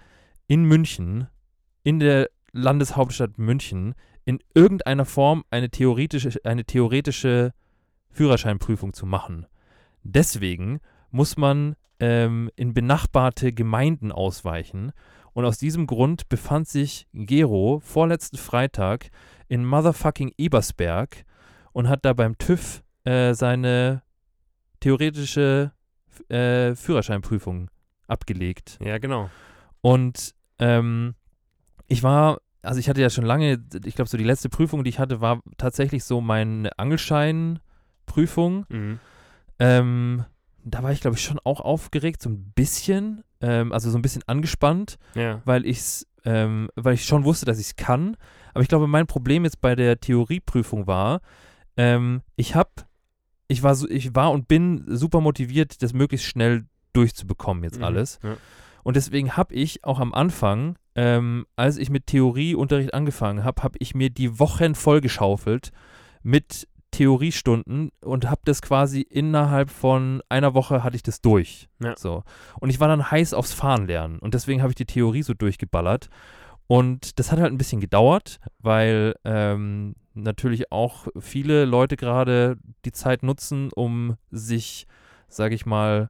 in München, in der Landeshauptstadt München, in irgendeiner Form eine theoretische, eine theoretische Führerscheinprüfung zu machen. Deswegen muss man ähm, in benachbarte Gemeinden ausweichen. Und aus diesem Grund befand sich Gero vorletzten Freitag in motherfucking Ebersberg und hat da beim TÜV äh, seine theoretische äh, Führerscheinprüfung abgelegt. Ja, genau. Und ähm, ich war, also ich hatte ja schon lange, ich glaube, so die letzte Prüfung, die ich hatte, war tatsächlich so meine Angelscheinprüfung. Mhm. Ähm, da war ich, glaube ich, schon auch aufgeregt, so ein bisschen, ähm, also so ein bisschen angespannt, Ja. weil ich's, ähm, weil ich schon wusste, dass ich es kann. Aber ich glaube, mein Problem jetzt bei der Theorieprüfung war, ähm, ich habe, ich war, so, ich war und bin super motiviert, das möglichst schnell durchzubekommen jetzt Mhm. alles. Ja. Und deswegen habe ich auch am Anfang, ähm, als ich mit Theorieunterricht angefangen habe, habe ich mir die Wochen vollgeschaufelt mit Theoriestunden und habe das quasi innerhalb von einer Woche hatte ich das durch. Ja. So. Und ich war dann heiß aufs Fahren lernen und deswegen habe ich die Theorie so durchgeballert. Und das hat halt ein bisschen gedauert, weil ähm, natürlich auch viele Leute gerade die Zeit nutzen, um sich, sage ich mal,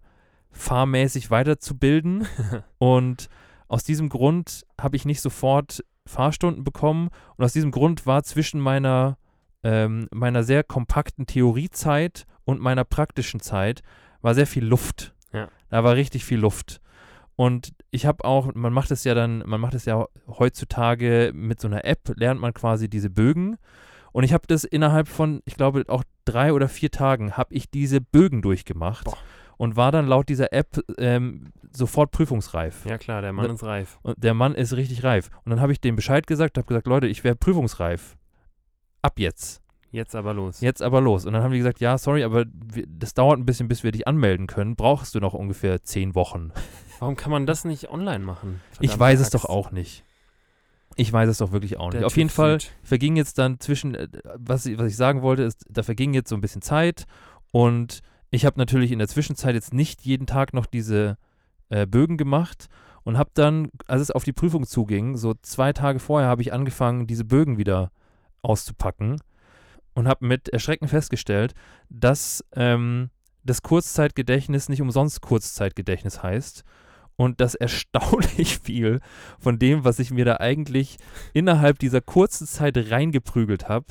fahrmäßig weiterzubilden. und aus diesem Grund habe ich nicht sofort Fahrstunden bekommen. Und aus diesem Grund war zwischen meiner, ähm, meiner sehr kompakten Theoriezeit und meiner praktischen Zeit war sehr viel Luft. Ja. Da war richtig viel Luft. Und ich habe auch, man macht es ja dann, man macht es ja heutzutage mit so einer App, lernt man quasi diese Bögen. Und ich habe das innerhalb von, ich glaube, auch drei oder vier Tagen habe ich diese Bögen durchgemacht Boah. und war dann laut dieser App ähm, sofort prüfungsreif. ja, klar, der Mann Ne- ist reif. Und der Mann ist richtig reif. Und dann habe ich dem Bescheid gesagt, habe gesagt, Leute, ich wäre prüfungsreif. Ab jetzt. Jetzt aber los. Jetzt aber los. Und dann haben die gesagt, ja, sorry, aber wir, das dauert ein bisschen, bis wir dich anmelden können. Brauchst du noch ungefähr zehn Wochen. Warum kann man das nicht online machen? ich Verdammte weiß es Axt. doch auch nicht. Ich weiß es doch wirklich auch nicht. Der Auf jeden Fall verging jetzt dann zwischen, äh, was ich, was ich sagen wollte, ist, da verging jetzt so ein bisschen Zeit und ich habe natürlich in der Zwischenzeit jetzt nicht jeden Tag noch diese äh, Bögen gemacht und habe dann, als es auf die Prüfung zuging, so zwei Tage vorher habe ich angefangen, diese Bögen wieder auszupacken und habe mit Erschrecken festgestellt, dass ähm, das Kurzzeitgedächtnis nicht umsonst Kurzzeitgedächtnis heißt und dass erstaunlich viel von dem, was ich mir da eigentlich innerhalb dieser kurzen Zeit reingeprügelt habe,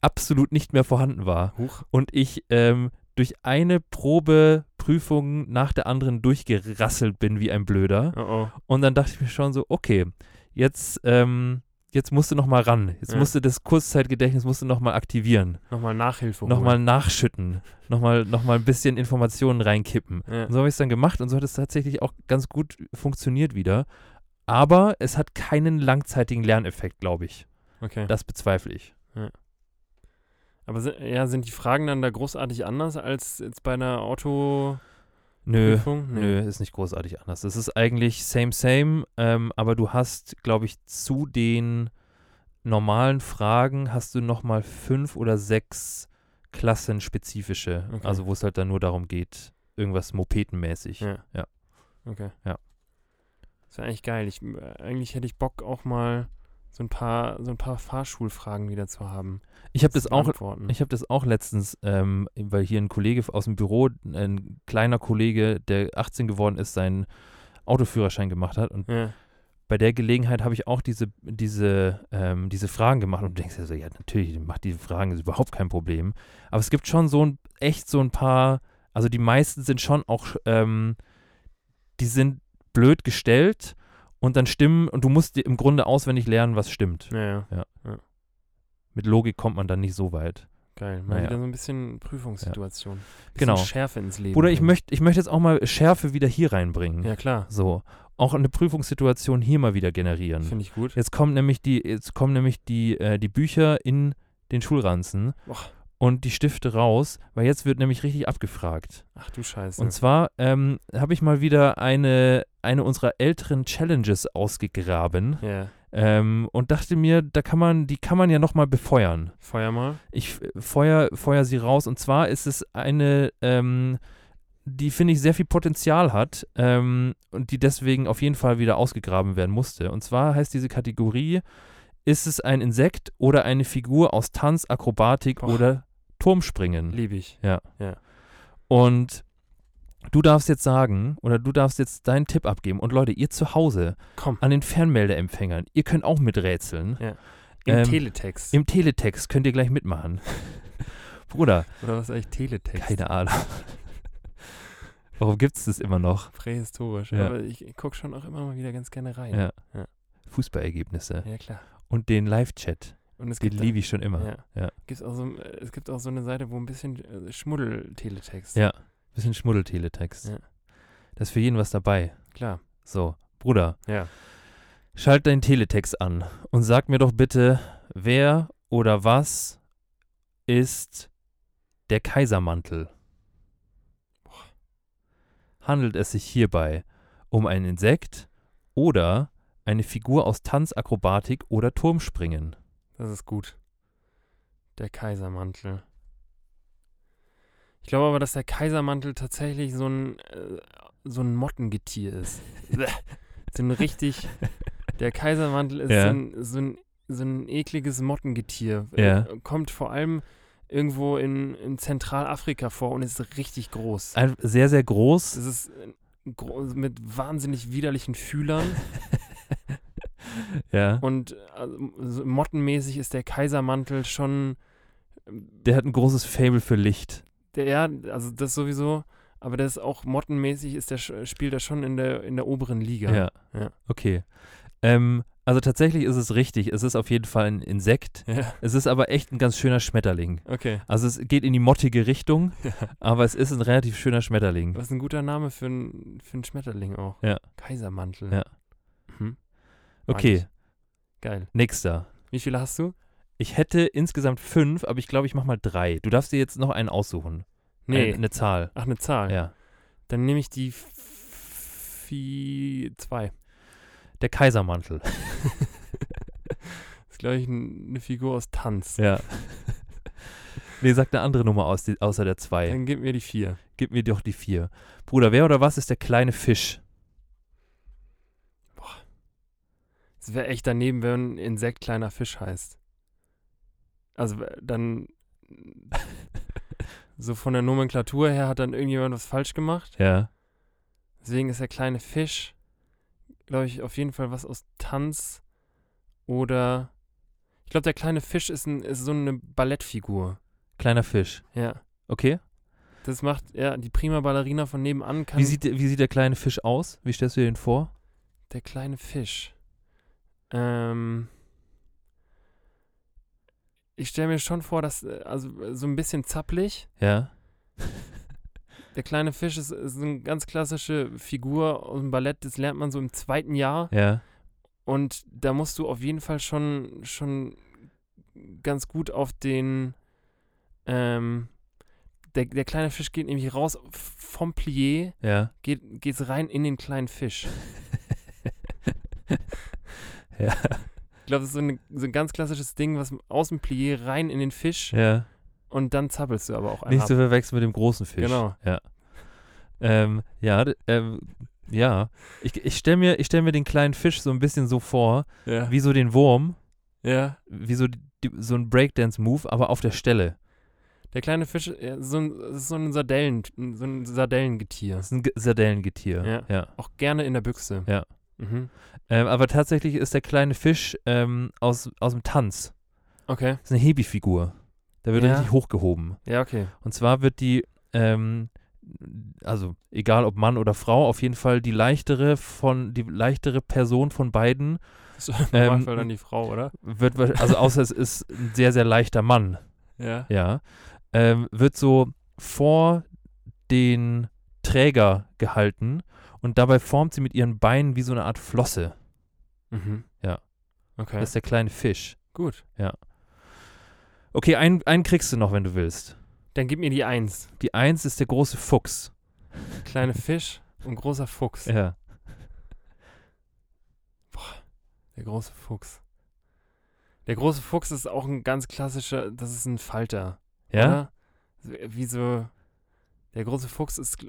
absolut nicht mehr vorhanden war. Huch. Und ich ähm, durch eine Probeprüfung nach der anderen durchgerasselt bin wie ein Blöder. Oh oh. Und dann dachte ich mir schon so, okay, jetzt, ähm, jetzt musst du noch mal ran. Jetzt Ja. musst du das Kurzzeitgedächtnis musst du noch mal aktivieren. Nochmal Nachhilfe. Nochmal holen. nachschütten. Nochmal noch mal ein bisschen Informationen reinkippen. Ja. Und so habe ich es dann gemacht und so hat es tatsächlich auch ganz gut funktioniert wieder. Aber es hat keinen langzeitigen Lerneffekt, glaube ich. Okay. Das bezweifle ich. Aber si- ja, sind die Fragen dann da großartig anders als jetzt bei einer Autoprüfung? Nö, Nee. nö, ist nicht großartig anders. Es ist eigentlich same, same, ähm, aber du hast, glaube ich, zu den normalen Fragen hast du nochmal fünf oder sechs klassenspezifische. Okay. Also wo es halt dann nur darum geht, irgendwas Mopetenmäßig. Ja. Ja. Okay. Ja. Das wäre eigentlich geil. Ich, äh, eigentlich hätte ich Bock auch mal so ein paar, so ein paar Fahrschulfragen wieder zu haben. Ich habe das auch beantworten. Ich habe das auch letztens, ähm, weil hier ein Kollege aus dem Büro, ein kleiner Kollege, der 18 geworden ist, seinen Autoführerschein gemacht hat. Und ja. bei der Gelegenheit habe ich auch diese, diese, ähm, diese Fragen gemacht. Und du denkst dir so, ja, natürlich, macht diese Fragen, ist überhaupt kein Problem. Aber es gibt schon so ein, echt so ein paar, also die meisten sind schon auch, ähm, die sind blöd gestellt und dann stimmen und du musst dir im Grunde auswendig lernen, was stimmt. Ja, ja. Mit Logik kommt man dann nicht so weit. Geil. Mal Naja. wieder so ein bisschen Prüfungssituation. Bisschen Genau. Schärfe ins Leben. Oder ich möchte ich möchte jetzt auch mal Schärfe wieder hier reinbringen. Ja, klar. So. Auch eine Prüfungssituation hier mal wieder generieren. Finde ich gut. Jetzt kommen nämlich die, jetzt kommen nämlich die, äh, die Bücher in den Schulranzen Boah. und die Stifte raus, weil jetzt wird nämlich richtig abgefragt. Ach du Scheiße. Und zwar ähm, habe ich mal wieder eine, eine unserer älteren Challenges ausgegraben Ja. ähm, und dachte mir, da kann man, die kann man ja nochmal befeuern. Feuer mal. Ich äh, feuer, feuer sie raus und zwar ist es eine, ähm, die finde ich sehr viel Potenzial hat ähm, und die deswegen auf jeden Fall wieder ausgegraben werden musste. Und zwar heißt diese Kategorie, ist es ein Insekt oder eine Figur aus Tanz, Akrobatik Boah. oder Turmspringen? Liebe ich. Und du darfst jetzt sagen, oder du darfst jetzt deinen Tipp abgeben. Und Leute, ihr zu Hause Komm. an den Fernmeldeempfängern, ihr könnt auch miträtseln. Im Ähm, Teletext. Im Teletext könnt ihr gleich mitmachen. Bruder, Oder was ist eigentlich Teletext? keine Ahnung. Warum gibt es das immer noch? Prähistorisch. Ja. Aber ich, gucke schon auch immer mal wieder ganz gerne rein. Ja. Ja. Fußballergebnisse. Ja, klar. Und den Live-Chat. Und es Den gibt, liebe ich schon immer. ja. Ja. Gibt's auch so, äh, es gibt auch so eine Seite, wo ein bisschen äh, Schmuddel-Teletext. Ja. Bisschen Schmuddelteletext. Ja. Da ist für jeden was dabei. Klar. So, Bruder, Ja. schalt deinen Teletext an und sag mir doch bitte, wer oder was ist der Kaisermantel? Handelt es sich hierbei um ein Insekt oder eine Figur aus Tanz, Akrobatik oder Turmspringen? Das ist gut. Der Kaisermantel. Ich glaube aber, dass der Kaisermantel tatsächlich so ein, äh, so ein Mottengetier ist. so ein richtig. Der Kaisermantel ist Ja. so, ein, so, ein, so ein ekliges Mottengetier. Ja. Äh, kommt vor allem irgendwo in, in Zentralafrika vor und ist richtig groß. Ein, sehr, sehr groß. Es ist äh, gro mit wahnsinnig widerlichen Fühlern Ja. und also, so mottenmäßig ist der Kaisermantel schon Der hat ein großes Fable für Licht. Der, ja, also das sowieso, aber das ist auch mottenmäßig ist der, spielt er schon in der, in der oberen Liga. Ja. Ja. Okay. Ähm, also tatsächlich ist es richtig. Es ist auf jeden Fall ein Insekt. Ja, Es ist aber echt ein ganz schöner Schmetterling. okay. Also es geht in die mottige Richtung, Ja. aber es ist ein relativ schöner Schmetterling. Was ein guter Name für einen für einen Schmetterling auch. Ja. Kaisermantel. Ja. Mag Okay. Geil. nächster. Wie viele hast du? Ich hätte insgesamt fünf, aber ich glaube, ich mache mal drei. Du darfst dir jetzt noch einen aussuchen. Nee. Eine, eine Zahl. Ach, eine Zahl. Ja. Dann nehme ich die Vi zwei. Der Kaisermantel. Das ist, glaube ich, eine Figur aus Tanz. Ja. nee, sag eine andere Nummer aus, die, außer der zwei. Dann gib mir die vier. Gib mir doch die vier. Bruder, wer oder was ist der kleine Fisch? Es wäre echt daneben, wenn ein Insekt kleiner Fisch heißt. Also dann so von der Nomenklatur her hat dann irgendjemand was falsch gemacht. Ja. Deswegen ist der kleine Fisch, glaube ich, auf jeden Fall was aus Tanz oder ich glaube, der kleine Fisch ist, ein, ist so eine Ballettfigur. Kleiner Fisch. Ja. Okay. Das macht, ja, die prima Ballerina von nebenan kann. Wie sieht, der- wie sieht der kleine Fisch aus? Wie stellst du dir den vor? der kleine Fisch? Ähm. Ich stelle mir schon vor, dass, äh, also äh, so ein bisschen zappelig. Ja. Der kleine Fisch ist, ist eine ganz klassische Figur aus dem Ballett, das lernt man so im zweiten Jahr. Ja. Und da musst du auf jeden Fall schon, schon ganz gut auf den. Ähm, der, der kleine Fisch geht nämlich raus vom Plié, Ja. geht, geht's rein in den kleinen Fisch. Ja. Ich glaube, das ist so, eine, so ein ganz klassisches Ding, was aus dem Plié rein in den Fisch Ja. und dann zappelst du aber auch einen Nicht ab. zu verwechseln mit dem großen Fisch. Genau. Ja. Ähm, ja, ähm, ja. Ich, ich stelle mir, ich stell mir den kleinen Fisch so ein bisschen so vor, Ja. wie so den Wurm, ja. wie so, die, so ein Breakdance-Move, aber auf der Stelle. Der kleine Fisch, ja, so ein, so ein Sardellen, so ein Sardellengetier. Das ist ein Ge- Sardellengetier. Ja. ja. Auch gerne in der Büchse. Ja. Mhm. Ähm, aber tatsächlich ist der kleine Fisch ähm, aus, aus dem Tanz. Okay. Das ist eine Hebi-Figur. Da wird Ja. richtig hochgehoben. Ja, okay. Und zwar wird die, ähm, also egal ob Mann oder Frau, auf jeden Fall die leichtere von, die leichtere Person von beiden Das ist Ähm, Normalfall dann die Frau, oder? wird, also außer es ist ein sehr, sehr leichter Mann, Ja. ja, ähm, wird so vor den Träger gehalten und dabei formt sie mit ihren Beinen wie so eine Art Flosse. Mhm. Ja. Okay. Das ist der kleine Fisch. Gut. Okay, einen, einen kriegst du noch, wenn du willst. Dann gib mir die Eins. Die Eins ist der große Fuchs. Kleine Fisch und großer Fuchs. Ja. Der große Fuchs. Der große Fuchs ist auch ein ganz klassischer, das ist ein Falter. Ja? Oder? Wie so, der große Fuchs ist,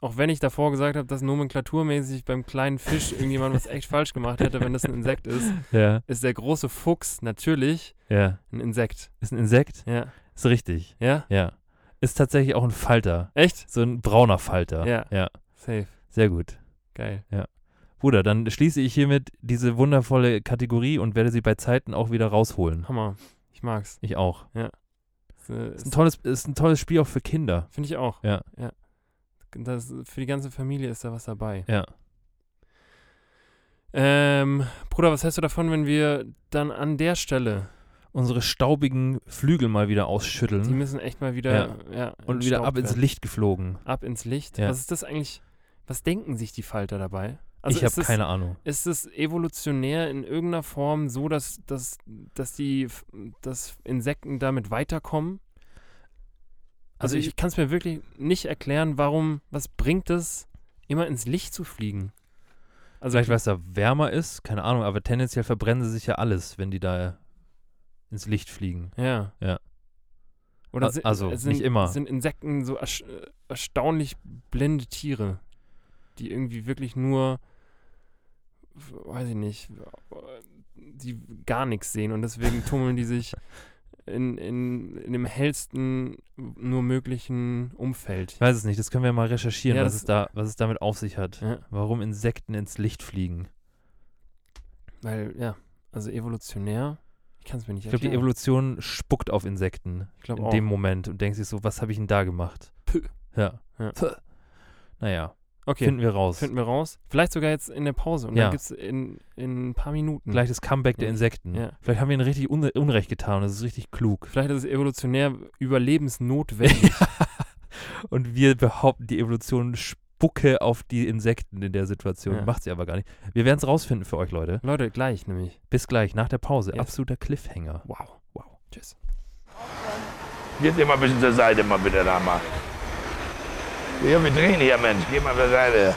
auch wenn ich davor gesagt habe, dass nomenklaturmäßig beim kleinen Fisch irgendjemand was echt falsch gemacht hätte, wenn das ein Insekt ist, Ja. ist der große Fuchs natürlich Ja. ein Insekt. Ist ein Insekt? Ja. Ist richtig. Ja? Ja. Ist tatsächlich auch ein Falter. Echt? So ein brauner Falter. Ja. Ja. Safe. Sehr gut. Geil. Bruder, dann schließe ich hiermit diese wundervolle Kategorie und werde sie bei Zeiten auch wieder rausholen. Hammer. Ich mag's. Ich auch. Ist, äh, Ist ein tolles, ist ein tolles Spiel auch für Kinder. Finde ich auch. Ja. ja. Das, für die ganze Familie ist da was dabei. Ja. Ähm, Bruder, was hältst du davon, wenn wir dann an der Stelle, Unsere staubigen Flügel mal wieder die ausschütteln müssen echt mal wieder ja. und wieder ab entstaubt ins werden. Licht geflogen. Ab ins Licht. Ja. Was ist das eigentlich? Was denken sich die Falter dabei? ich ist habe keine Ahnung. Ist es evolutionär in irgendeiner Form so, dass, dass, dass die dass Insekten damit weiterkommen? Also, Also ich, ich- kann es mir wirklich nicht erklären, warum, was bringt es, immer ins Licht zu fliegen? Also Vielleicht, weil es da wärmer ist, keine Ahnung, aber tendenziell verbrennen sie sich ja alles, wenn die da ins Licht fliegen. Ja. Ja. Oder A- sind, also, sind, nicht immer. Sind Insekten so äh, erstaunlich blinde Tiere, die irgendwie wirklich nur, weiß ich nicht, äh, die gar nichts sehen und deswegen tummeln die sich in, in, in dem hellsten nur möglichen Umfeld. Ich weiß es nicht, das können wir mal recherchieren, Ja, was, es da, was es damit auf sich hat. Ja, Warum Insekten ins Licht fliegen. weil, ja, also evolutionär, ich kann es mir nicht Ich glaube, die erklären. Evolution spuckt auf Insekten ich glaube in auch. dem Moment und denkt sich so, was habe ich denn da gemacht? Pü. Ja. Ja. Puh. Naja, okay, finden wir raus. finden wir raus. Vielleicht sogar jetzt in der Pause und Ja. dann gibt es in, in ein paar Minuten. Gleich das Comeback der. Insekten. Ja. Vielleicht haben wir ihnen richtig Unre Unrecht getan und das ist richtig klug. Vielleicht ist es evolutionär überlebensnotwendig. Und wir behaupten, die Evolution spucke auf die Insekten in der Situation. Ja. Macht sie aber gar nicht. Wir werden es rausfinden für euch, Leute. Leute, gleich nämlich. Bis gleich, nach der Pause. Yes. Absoluter Cliffhanger. Wow. Wow. Tschüss. Geht immer ein bisschen zur Seite mal bitte da mal. Ja, wir drehen hier, Mensch. Geh mal zur Seite.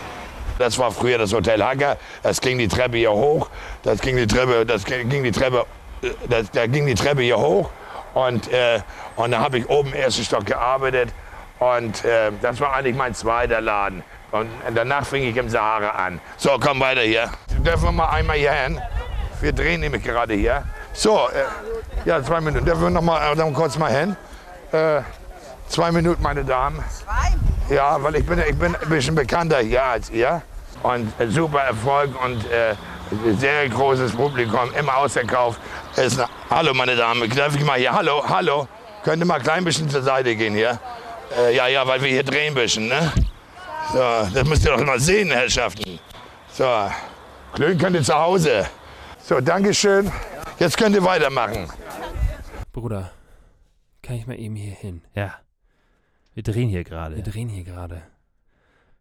Das war früher das Hotel Hacker. Das ging die Treppe hier hoch. Das ging die Treppe, das ging die Treppe, äh, das, da ging die Treppe hier hoch. Und, äh, und da habe ich oben im ersten Stock gearbeitet. Und äh, das war eigentlich mein zweiter Laden. Und danach fing ich im Sahara an. So, komm weiter hier. Dürfen wir mal einmal hier hin? Wir drehen nämlich gerade hier. So, äh, ja, zwei Minuten. Dürfen wir noch mal, äh, dann kurz mal hin? Äh, zwei Minuten, meine Damen. Ja, weil ich bin, ich bin ein bisschen bekannter hier als ihr. Und äh, super Erfolg und äh, sehr großes Publikum, immer ausverkauft. Ist eine, hallo, meine Damen, darf ich mal hier? Hallo, hallo. Könnt ihr mal ein klein bisschen zur Seite gehen hier? Äh, ja, ja, weil wir hier drehen ein bisschen, ne? So, das müsst ihr doch mal sehen, Herrschaften. So, Klön könnt ihr zu Hause. So, Dankeschön. Jetzt könnt ihr weitermachen. Bruder, kann ich mal eben hier hin? Ja. Wir drehen hier Wir gerade. drehen hier gerade.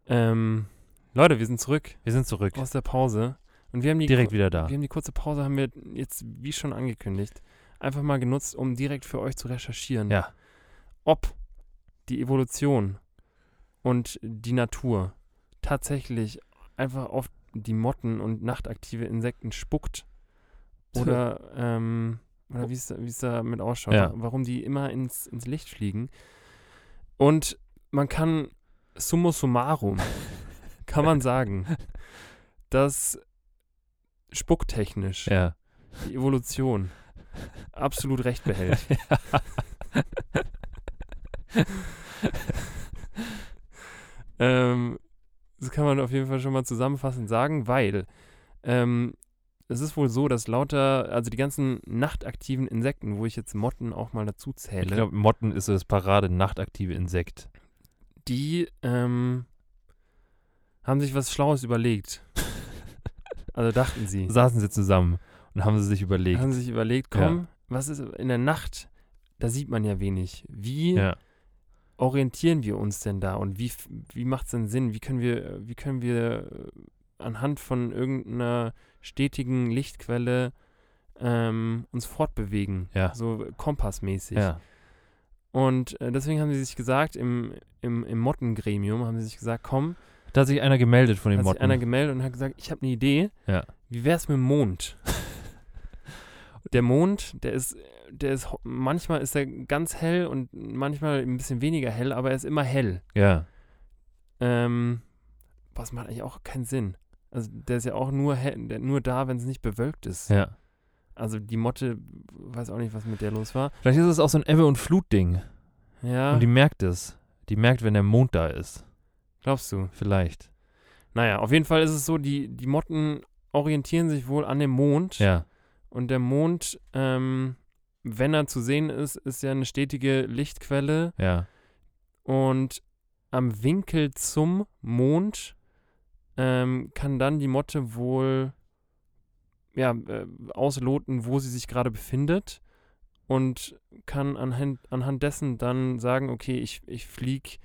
Ähm, Leute, wir sind zurück Wir sind zurück. aus der Pause. Und wir haben die, Direkt wieder da. wir haben die kurze Pause, haben wir jetzt, wie schon angekündigt, einfach mal genutzt, um direkt für euch zu recherchieren, Ja. ob die Evolution und die Natur tatsächlich einfach auf die Motten und nachtaktive Insekten spuckt oder, ähm, oder wie es wie es damit ausschaut, Ja. warum die immer ins, ins Licht fliegen. Und man kann summa summarum, kann man sagen, dass spucktechnisch Ja. die Evolution absolut recht behält. ähm, das kann man auf jeden Fall schon mal zusammenfassend sagen, weil ähm, es ist wohl so, dass lauter, also die ganzen nachtaktiven Insekten, wo ich jetzt Motten auch mal dazu Ich zähle, glaube, Motten ist so das parade nachtaktive Insekt. die ähm, haben sich was Schlaues überlegt. Also dachten sie. Saßen sie zusammen und haben sie sich überlegt. haben sich überlegt, Ja. komm, was ist in der Nacht? Da sieht man ja wenig. Wie Ja. orientieren wir uns denn da und wie, wie macht es denn Sinn? Wie können wir, wie können wir anhand von irgendeiner stetigen Lichtquelle ähm, uns fortbewegen? Ja. So kompassmäßig. Ja. Und äh, deswegen haben sie sich gesagt, im, im, im Mottengremium haben sie sich gesagt, komm, Da hat sich einer gemeldet von den hat sich Motten. einer gemeldet und hat gesagt, ich habe eine Idee. Ja. Wie wär's mit dem Mond? der Mond, der ist, der ist, manchmal ist er ganz hell und manchmal ein bisschen weniger hell, aber er ist immer hell. Ja. Ähm, was macht eigentlich auch keinen Sinn. Also der ist ja auch nur, nur da, wenn es nicht bewölkt ist. Ja. Also die Motte, weiß auch nicht, was mit der los war. Vielleicht ist es auch so ein Ebbe- und Flut-Ding. Ja, Und die merkt es. Die merkt, wenn der Mond da ist. glaubst du? Vielleicht. Naja, auf jeden Fall ist es so, die, die Motten orientieren sich wohl an dem Mond. Ja. Und der Mond, ähm, wenn er zu sehen ist, ist ja eine stetige Lichtquelle. Ja. Und am Winkel zum Mond ähm, kann dann die Motte wohl ja, äh, ausloten, wo sie sich gerade befindet. Und kann anhand, anhand dessen dann sagen, okay, ich, ich fliege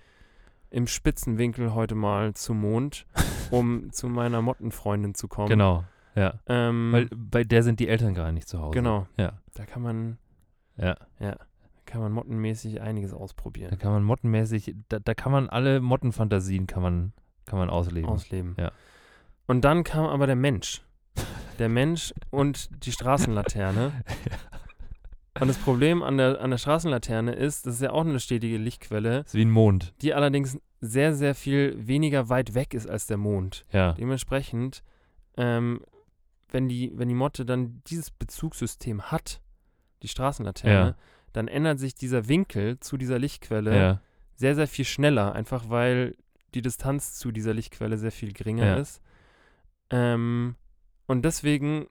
im Spitzenwinkel heute mal zum Mond, um zu meiner Mottenfreundin zu kommen. Genau. Ja. Ähm, Weil bei der sind die Eltern gar nicht zu Hause. Genau. Ja. Da kann man, Ja. kann man mottenmäßig einiges Da ausprobieren, kann man mottenmäßig, da, da kann man alle Mottenfantasien kann man, kann man ausleben. ausleben. Ja. Und dann kam aber der Mensch. Der Mensch und die Straßenlaterne. Und das Problem an der, an der Straßenlaterne ist, das ist ja auch eine stetige Lichtquelle, ist wie ein Mond. die allerdings sehr, sehr viel weniger weit weg ist als der Mond. Ja. Dementsprechend, ähm, wenn, die, wenn die Motte dann dieses Bezugssystem hat, die Straßenlaterne, Ja. dann ändert sich dieser Winkel zu dieser Lichtquelle Ja. sehr, sehr viel schneller, einfach weil die Distanz zu dieser Lichtquelle sehr viel geringer Ja. ist. Ähm, und deswegen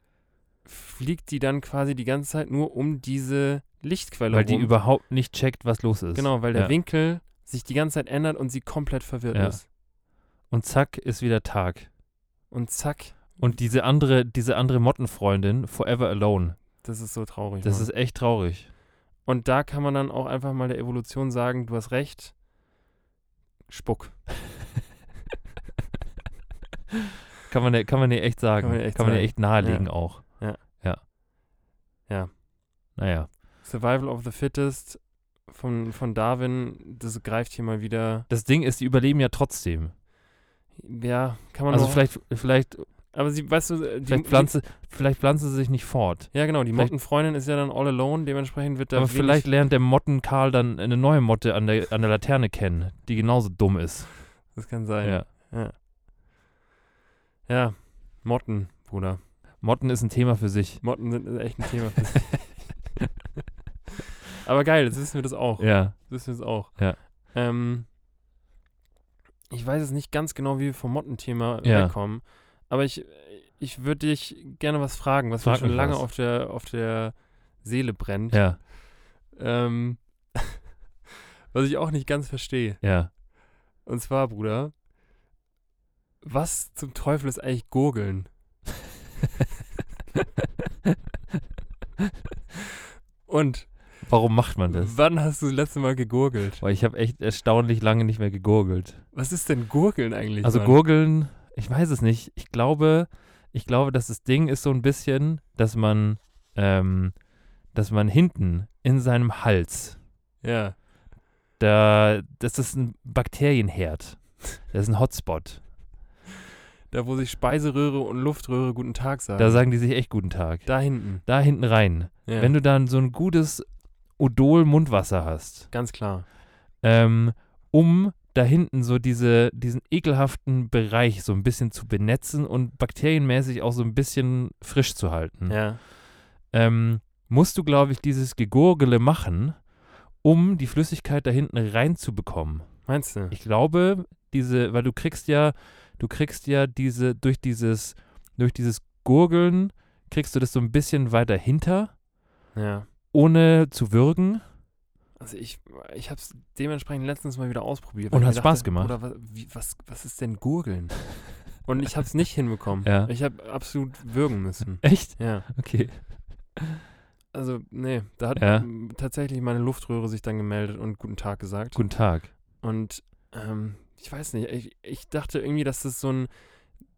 fliegt die dann quasi die ganze Zeit nur um diese Lichtquelle Weil die rum. überhaupt nicht checkt, was los ist. Genau, weil der Ja. Winkel sich die ganze Zeit ändert und sie komplett verwirrt Ja. ist. Und zack, ist wieder Tag. Und zack, Und diese andere, diese andere Mottenfreundin, Forever Alone. das ist so traurig. Das Mann. ist echt traurig. und da kann man dann auch einfach mal der Evolution sagen, du hast recht. Spuck. Kann man ja, kann man ja echt sagen. Kann man ja echt ja sagen. echt nahelegen auch. Ja. Ja. Ja. Naja. Survival of the Fittest von, von Darwin, das greift hier mal wieder. Das Ding ist, die überleben ja trotzdem. Ja, kann man Also vielleicht, vielleicht, Aber sie, weißt du, äh, die, vielleicht, pflanze, vielleicht pflanzen sie sich nicht fort. Die, ja, genau, die vielleicht- Mottenfreundin ist ja dann all alone, dementsprechend wird da. Aber vielleicht lernt der Mottenkarl dann eine neue Motte an der, an der Laterne kennen, die genauso dumm ist. Das kann sein. Ja. Ja. Ja, Motten, Bruder. Motten ist ein Thema für sich. Motten sind echt ein Thema für sich. Aber geil, jetzt wissen wir das auch. Ja. Das wissen wir das auch. Ja. Ähm, ich weiß jetzt nicht ganz genau, wie wir vom Mottenthema Ja. wegkommen, aber ich, ich würde dich gerne was fragen, was Frag mir schon lange was. auf der, auf der Seele brennt. Ja. Ähm, was ich auch nicht ganz verstehe. Ja. Und zwar, Bruder, was zum Teufel ist eigentlich Gurgeln? Und Warum macht man das? wann hast du das letzte Mal gegurgelt? Weil ich habe echt erstaunlich lange nicht mehr gegurgelt. Was ist denn Gurgeln eigentlich? Also Mann? gurgeln, ich weiß es nicht. Ich glaube, ich glaube, dass das Ding ist so ein bisschen, dass man, ähm, dass man hinten in seinem Hals, Ja. da, das ist ein Bakterienherd. Das ist ein Hotspot. Da, wo sich Speiseröhre und Luftröhre guten Tag sagen. Da sagen die sich echt guten Tag. da hinten. Da hinten rein. Ja. Wenn du dann so ein gutes Odol-Mundwasser hast, Ganz klar. ähm, um da hinten so diese, diesen ekelhaften Bereich so ein bisschen zu benetzen und bakterienmäßig auch so ein bisschen frisch zu halten, Ja. ähm, musst du, glaube ich, dieses Gegurgele machen, um die Flüssigkeit da hinten reinzubekommen. Meinst du? Ich glaube, diese, weil du kriegst ja, du kriegst ja diese, durch dieses, durch dieses Gurgeln, kriegst du das so ein bisschen weiter hinter, Ja. ohne zu würgen. Also ich, ich habe es dementsprechend letztens mal wieder ausprobiert. Und hat Spaß gemacht? Oder was, wie, was, was ist denn Gurgeln? Und ich habe es nicht hinbekommen. Ja. Ich habe absolut würgen müssen. Echt? Ja. Okay. Also, nee, da hat Ja. tatsächlich meine Luftröhre sich dann gemeldet und guten Tag gesagt. Guten Tag. Und ähm, ich weiß nicht, ich, ich dachte irgendwie, dass das so ein,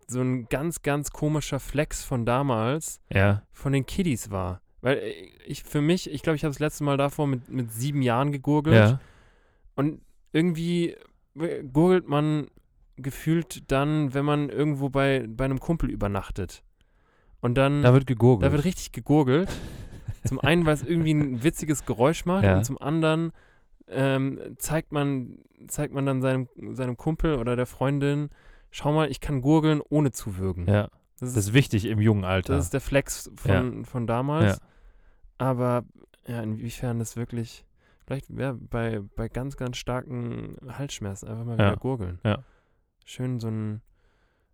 so ein ganz, ganz komischer Flex von damals Ja. von den Kiddies war. Weil äh, ich für mich, ich glaube, ich habe das letzte Mal davor mit, mit sieben Jahren gegurgelt. Ja. Und irgendwie äh, gurgelt man gefühlt dann, wenn man irgendwo bei, bei einem Kumpel übernachtet. Und dann, Da wird gegurgelt. da wird richtig gegurgelt. zum einen, weil es irgendwie ein witziges Geräusch macht Ja. und zum anderen ähm, zeigt man, zeigt man dann seinem, seinem Kumpel oder der Freundin, schau mal, ich kann gurgeln ohne zu würgen. ja, Das, das ist wichtig im jungen Alter. das ist der Flex von, von damals. Ja. Aber ja, inwiefern das wirklich, vielleicht ja, bei, bei ganz, ganz starken Halsschmerzen einfach mal Ja. wieder gurgeln. Ja. Schön so ein,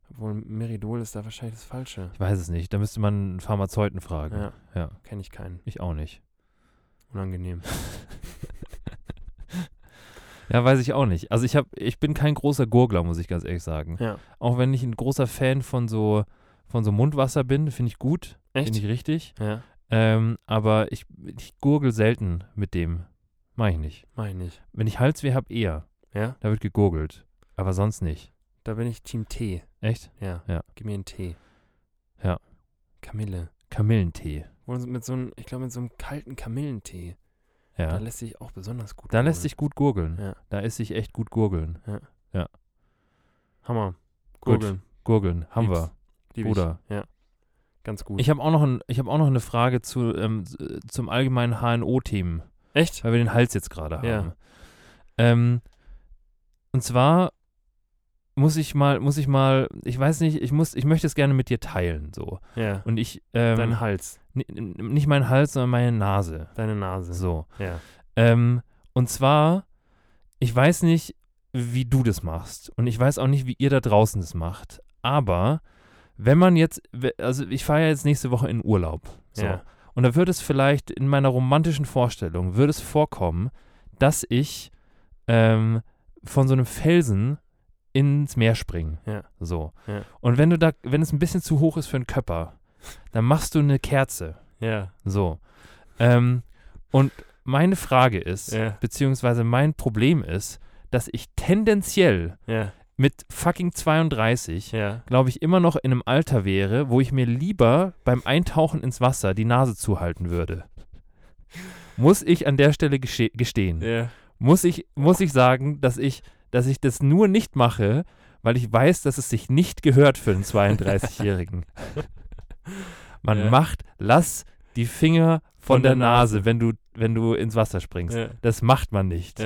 obwohl Meridol ist da wahrscheinlich das Falsche. ich weiß es nicht. Da müsste man einen Pharmazeuten fragen. Ja, ja. kenne ich keinen. Ich auch nicht. Unangenehm. Ja, weiß ich auch nicht. Also ich habe, ich bin kein großer Gurgler, muss ich ganz ehrlich sagen. Ja. Auch wenn ich ein großer Fan von so von so Mundwasser bin, finde ich gut, Echt? finde ich richtig. Ja, Ähm, aber ich, ich gurgel selten mit dem. Mach ich nicht. mach ich nicht. Wenn ich Halsweh habe, eher. Ja, Da wird gegurgelt. Aber sonst nicht. da bin ich Team Tee. Echt? Ja. Ja. Gib mir einen Tee. Ja. Kamille. Kamillentee. So mit so einem, ich glaube, mit so einem kalten Kamillentee. Da Ja. lässt sich auch besonders gut. Da lässt gurgeln. sich gut gurgeln. Ja. Da ist sich echt gut gurgeln. Hammer. Gut. Gurgeln. Gurgeln. Haben Lieb's. wir. Lieb Bruder. Ja. Ganz gut. Ich habe auch, noch ein, ich hab auch noch eine Frage zu, ähm, s- zum allgemeinen HNO-Themen, Echt? weil wir den Hals jetzt gerade haben. Ja. Ähm, und zwar muss ich mal, muss ich mal, ich weiß nicht, ich muss, ich möchte es gerne mit dir teilen, so. Ja. Und ich, ähm, Dein Hals. nicht meinen Hals, sondern meine Nase. Deine Nase. So. Ja. Ähm, und zwar, ich weiß nicht, wie du das machst. Und ich weiß auch nicht, wie ihr da draußen das macht. Aber wenn man jetzt, also ich fahre ja jetzt nächste Woche in Urlaub. So. Ja. Und da wird es vielleicht in meiner romantischen Vorstellung, würde es vorkommen, dass ich ähm, von so einem Felsen ins Meer springe. Ja. So. Ja. Und wenn du da, wenn es ein bisschen zu hoch ist für einen Köpper, dann machst du eine Kerze. Ja. So. Ähm, und meine Frage ist, beziehungsweise mein Problem ist, dass ich tendenziell. Mit fucking 32, Ja. glaube ich, immer noch in einem Alter wäre, wo ich mir lieber beim Eintauchen ins Wasser die Nase zuhalten würde. Muss ich an der Stelle gestehen. Ja. Muss ich, muss ich sagen, dass ich, dass ich das nur nicht mache, weil ich weiß, dass es sich nicht gehört für einen 32-Jährigen. Man Ja. macht, lass die Finger von, Von der, der Nase, Nase. wenn du, wenn du ins Wasser springst. Das macht man nicht.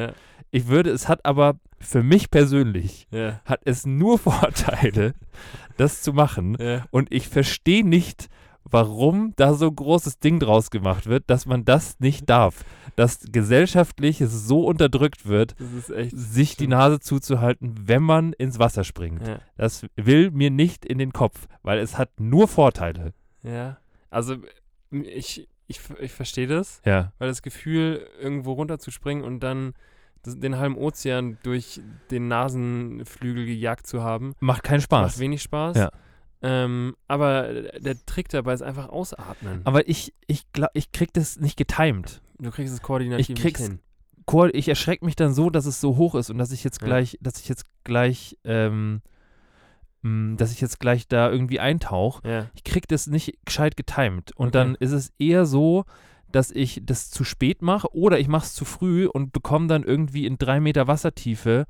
Ich würde, es hat aber für mich persönlich, Ja. hat es nur Vorteile, das zu machen. Ja. Und ich verstehe nicht, warum da so ein großes Ding draus gemacht wird, dass man das nicht darf. Dass gesellschaftlich es so unterdrückt wird, sich die stimmt. Nase zuzuhalten, wenn man ins Wasser springt. Ja. Das will mir nicht in den Kopf, weil es hat nur Vorteile. Ja. Also, ich, ich, ich verstehe das, Ja. weil das Gefühl, irgendwo runterzuspringen und dann den halben Ozean durch den Nasenflügel gejagt zu haben, Macht keinen Spaß. macht wenig Spaß. Ja. Ähm, aber der Trick dabei ist einfach ausatmen. Aber ich, ich glaube, ich krieg das nicht getimed. du kriegst es koordinativ Ich krieg's- nicht hin. Ko- Ich erschrecke mich dann so, dass es so hoch ist und dass ich jetzt Ja. gleich, dass ich jetzt gleich, ähm, mh, dass ich jetzt gleich da irgendwie eintauche. Ja. Ich krieg das nicht gescheit getimed. Und Okay. dann ist es eher so, dass ich das zu spät mache oder ich mache es zu früh und bekomme dann irgendwie in drei Meter Wassertiefe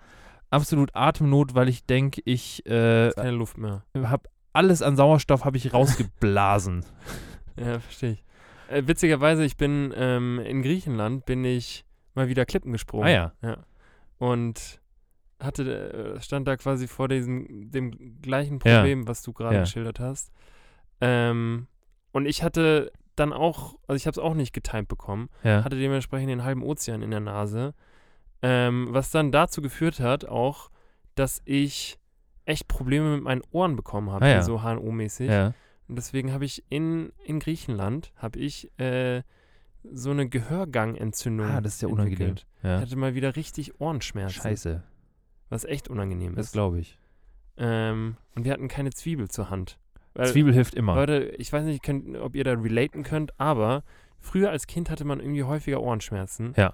absolut Atemnot, weil ich denke, ich äh, Keine Luft mehr. habe alles an Sauerstoff habe ich rausgeblasen. Ja, verstehe ich. Äh, witzigerweise, ich bin ähm, in Griechenland, bin ich mal wieder Klippen gesprungen. ah ja. Und hatte, äh, stand da quasi vor diesem, dem gleichen Ja. Problem, was du gerade Ja. geschildert hast. Ähm, und ich hatte dann auch, also ich habe es auch nicht getimt bekommen, Ja. hatte dementsprechend den halben Ozean in der Nase, ähm, was dann dazu geführt hat auch, dass ich echt Probleme mit meinen Ohren bekommen habe, Ah ja. so HNO-mäßig. ja. Und deswegen habe ich in, in Griechenland, habe ich äh, so eine Gehörgangentzündung Ah, das ist ja unangenehm. entwickelt. Ich Ja. hatte mal wieder richtig Ohrenschmerzen. Scheiße. Was echt unangenehm Das ist. glaube ich. Ähm, und wir hatten keine Zwiebel zur Hand. Weil, Zwiebel hilft immer. Leute, ich weiß nicht, könnt, ob ihr da relaten könnt, aber früher als Kind hatte man irgendwie häufiger Ohrenschmerzen. Ja.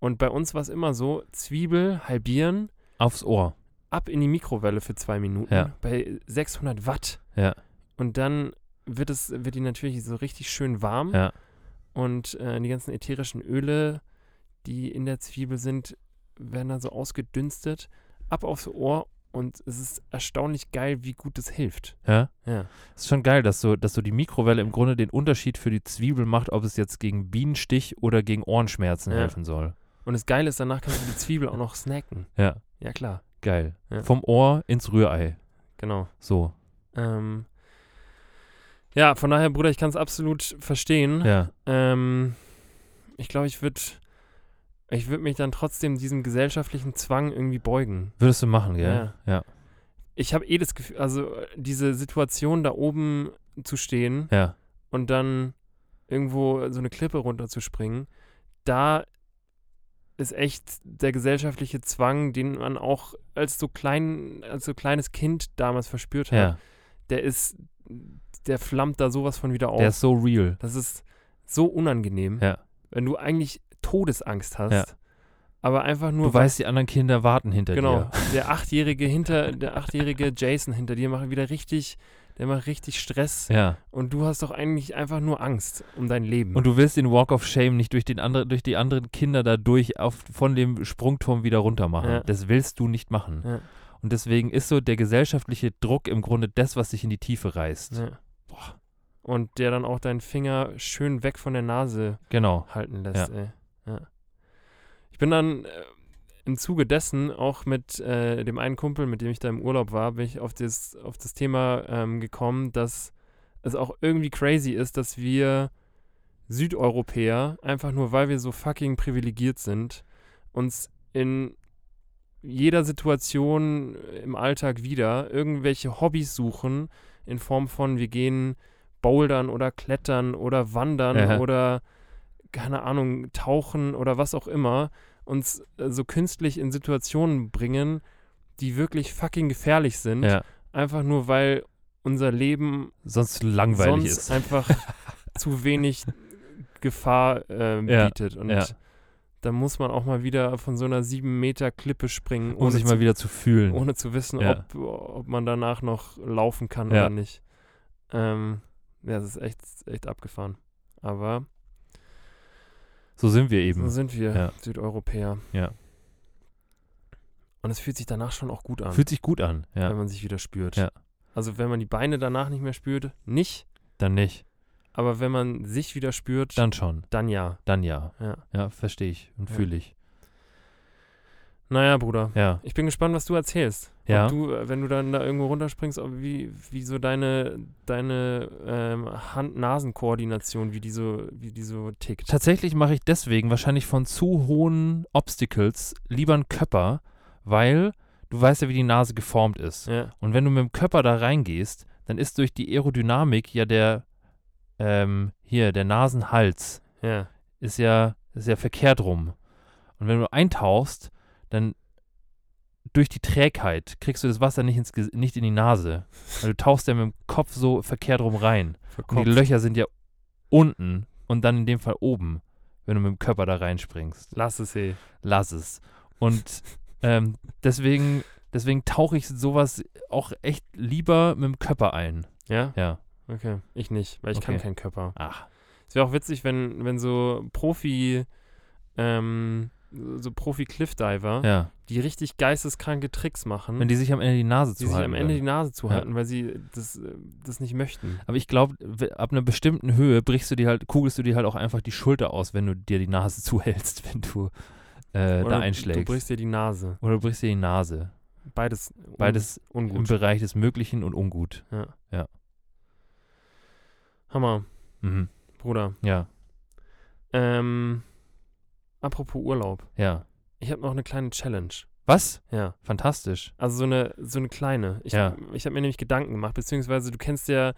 Und bei uns war es immer so, Zwiebel halbieren, Aufs Ohr. ab in die Mikrowelle für zwei Minuten Ja. bei 600 Watt. Ja. Und dann wird, es, wird die natürlich so richtig schön warm. Ja. Und äh, die ganzen ätherischen Öle, die in der Zwiebel sind, werden dann so ausgedünstet, ab aufs Ohr Und es ist erstaunlich geil, wie gut es hilft. Ja. Ja. Ist schon geil, dass so, dass so die Mikrowelle im Grunde den Unterschied für die Zwiebel macht, ob es jetzt gegen Bienenstich oder gegen Ohrenschmerzen Ja. helfen soll. Und das Geile ist, danach kannst du die Zwiebel auch noch snacken. Ja, Ja, klar. geil. Ja. Vom Ohr ins Rührei. Genau. So. Ähm, ja, von daher, Bruder, ich kann es absolut verstehen. Ja. Ähm, ich glaube, ich würde ich würd mich dann trotzdem diesem gesellschaftlichen Zwang irgendwie beugen. Würdest du machen, gell? Ja. Ich habe eh das Gefühl, also diese Situation da oben zu stehen Ja. und dann irgendwo so eine Klippe runterzuspringen, da ist echt der gesellschaftliche Zwang, den man auch als so klein, als so kleines Kind damals verspürt hat, Ja. der ist, der flammt da sowas von wieder auf. Der ist so real. Das ist so unangenehm, Ja. wenn du eigentlich Todesangst hast, Ja. aber einfach nur Du weißt, die anderen Kinder warten hinter genau, dir. der achtjährige hinter der achtjährige Jason hinter dir macht wieder richtig, der macht richtig Stress Ja. und du hast doch eigentlich einfach nur Angst um dein Leben. Und du willst den Walk of Shame nicht durch, den andere, durch die anderen Kinder da durch auf, von dem Sprungturm wieder runter machen. Ja. Das willst du nicht machen. Ja. Und deswegen ist so der gesellschaftliche Druck im Grunde das, was dich in die Tiefe reißt. ja. Und der dann auch deinen Finger schön weg von der Nase Genau. halten lässt. Ey. Ja. Ich bin dann äh, im Zuge dessen auch mit äh, dem einen Kumpel, mit dem ich da im Urlaub war, bin ich auf das, auf das Thema ähm, gekommen, dass es auch irgendwie crazy ist, dass wir Südeuropäer, einfach nur weil wir so fucking privilegiert sind, uns in jeder Situation im Alltag wieder irgendwelche Hobbys suchen, in Form von, wir gehen bouldern oder klettern oder wandern Ja. oder keine Ahnung, tauchen oder was auch immer, uns äh, so künstlich in Situationen bringen, die wirklich fucking gefährlich sind, Ja. einfach nur weil unser Leben Sonst langweilig sonst ist. einfach zu wenig Gefahr Ja, bietet. Und ja. da muss man auch mal wieder von so einer sieben Meter Klippe springen, um sich zu, mal wieder zu fühlen. ohne zu wissen, Ja. ob, ob man danach noch laufen kann Ja. oder nicht. Ähm, ja, das ist echt, echt abgefahren. Aber So sind wir so eben. sind wir Ja. Südeuropäer. Ja. Und es fühlt sich danach schon auch gut an, Fühlt sich gut an. wenn Ja. man sich wieder spürt. Ja. Also wenn man die Beine danach nicht mehr spürt, nicht. Dann nicht. Aber wenn man sich wieder spürt, Dann schon. dann ja. Dann ja. Ja. Ja, verstehe ich und Ja. fühle ich. Naja, Bruder. Ja. Ich bin gespannt, was du erzählst. Ja. Ob du, äh, wenn du dann da irgendwo runterspringst, wie, wie so deine, deine ähm, Hand-Nasen-Koordination, wie die so, wie die so tickt. Tatsächlich mache ich deswegen wahrscheinlich von zu hohen Obstacles lieber einen Köpper, weil du weißt ja, wie die Nase geformt ist. Ja, Und wenn du mit dem Körper da reingehst, dann ist durch die Aerodynamik ja der, ähm, hier, der Nasenhals ja, ist ja, ist ja verkehrt rum. Und wenn du eintauchst, dann durch die Trägheit kriegst du das Wasser nicht, ins, nicht in die Nase. Weil du tauchst ja mit dem Kopf so verkehrt rum rein. Und die verkopft. Löcher sind ja unten und dann in dem Fall oben, wenn du mit dem Körper da reinspringst. Lass es eh. Lass es. Und ähm, deswegen, deswegen tauche ich sowas auch echt lieber mit dem Körper ein. Ja? Ja. Okay. Ich nicht, weil ich kann Okay. keinen Körper. Ach. Es wäre auch witzig, wenn, wenn so Profi, ähm, so Profi-Cliffdiver, Ja. die richtig geisteskranke Tricks machen, Wenn die sich am Ende die Nase die sich zuhalten. am Ende die. Nase zuhalten, weil sie das, äh, das nicht möchten. Aber ich glaube, ab einer bestimmten Höhe brichst du dir halt, kugelst du dir halt auch einfach die Schulter aus, wenn du dir die Nase zuhältst, wenn du äh, da Du einschlägst. brichst dir die Nase. Oder du brichst dir die Nase. Beides, un Beides im ungut. Bereich des Möglichen und ungut. Hammer, Mhm. Bruder. Ja, Ähm, apropos Urlaub. ja. Ich habe noch eine kleine Challenge. Was? Ja. Fantastisch. Also so eine, so eine kleine. Ich, Ja. ich habe mir nämlich Gedanken gemacht, beziehungsweise du kennst ja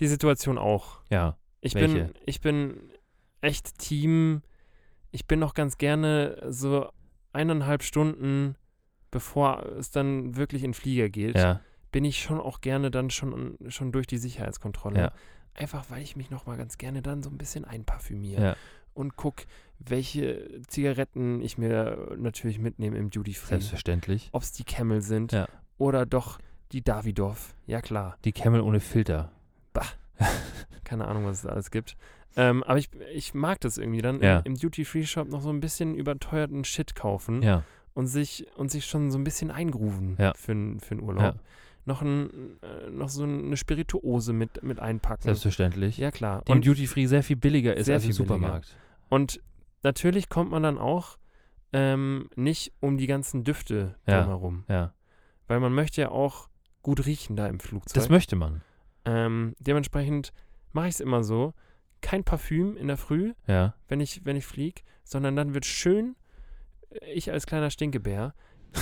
die Situation auch. Ja. Ich Welche? bin, ich bin echt Team. Ich bin noch ganz gerne so eineinhalb Stunden, bevor es dann wirklich in Flieger geht, Ja. bin ich schon auch gerne dann schon, schon durch die Sicherheitskontrolle. Ja. Einfach weil ich mich noch mal ganz gerne dann so ein bisschen einparfümiere Ja. und guck, welche Zigaretten ich mir natürlich mitnehme im Duty Free. Selbstverständlich. Ob es die Camel sind Ja. oder doch die Davidoff. Ja klar, Die Camel ohne Filter. keine Ahnung, was es da alles gibt. Ähm, aber ich, ich mag das irgendwie dann Ja. im, Duty Free Shop noch so ein bisschen überteuerten Shit kaufen Ja. und sich, und sich schon so ein bisschen eingrufen Ja. für, für einen Urlaub. Ja. Noch, ein, äh, noch so eine Spirituose mit, mit einpacken. Selbstverständlich. Ja, klar. Im Duty Free sehr viel billiger ist Sehr als im viel billiger. Supermarkt. Und natürlich kommt man dann auch ähm, nicht um die ganzen Düfte Ja. drumherum. Ja. Weil man möchte ja auch gut riechen da im Flugzeug. Das möchte man. ähm, dementsprechend mache ich es immer so. Kein Parfüm in der Früh, Ja. wenn ich, wenn ich fliege, sondern dann wird schön, ich als kleiner Stinkebär,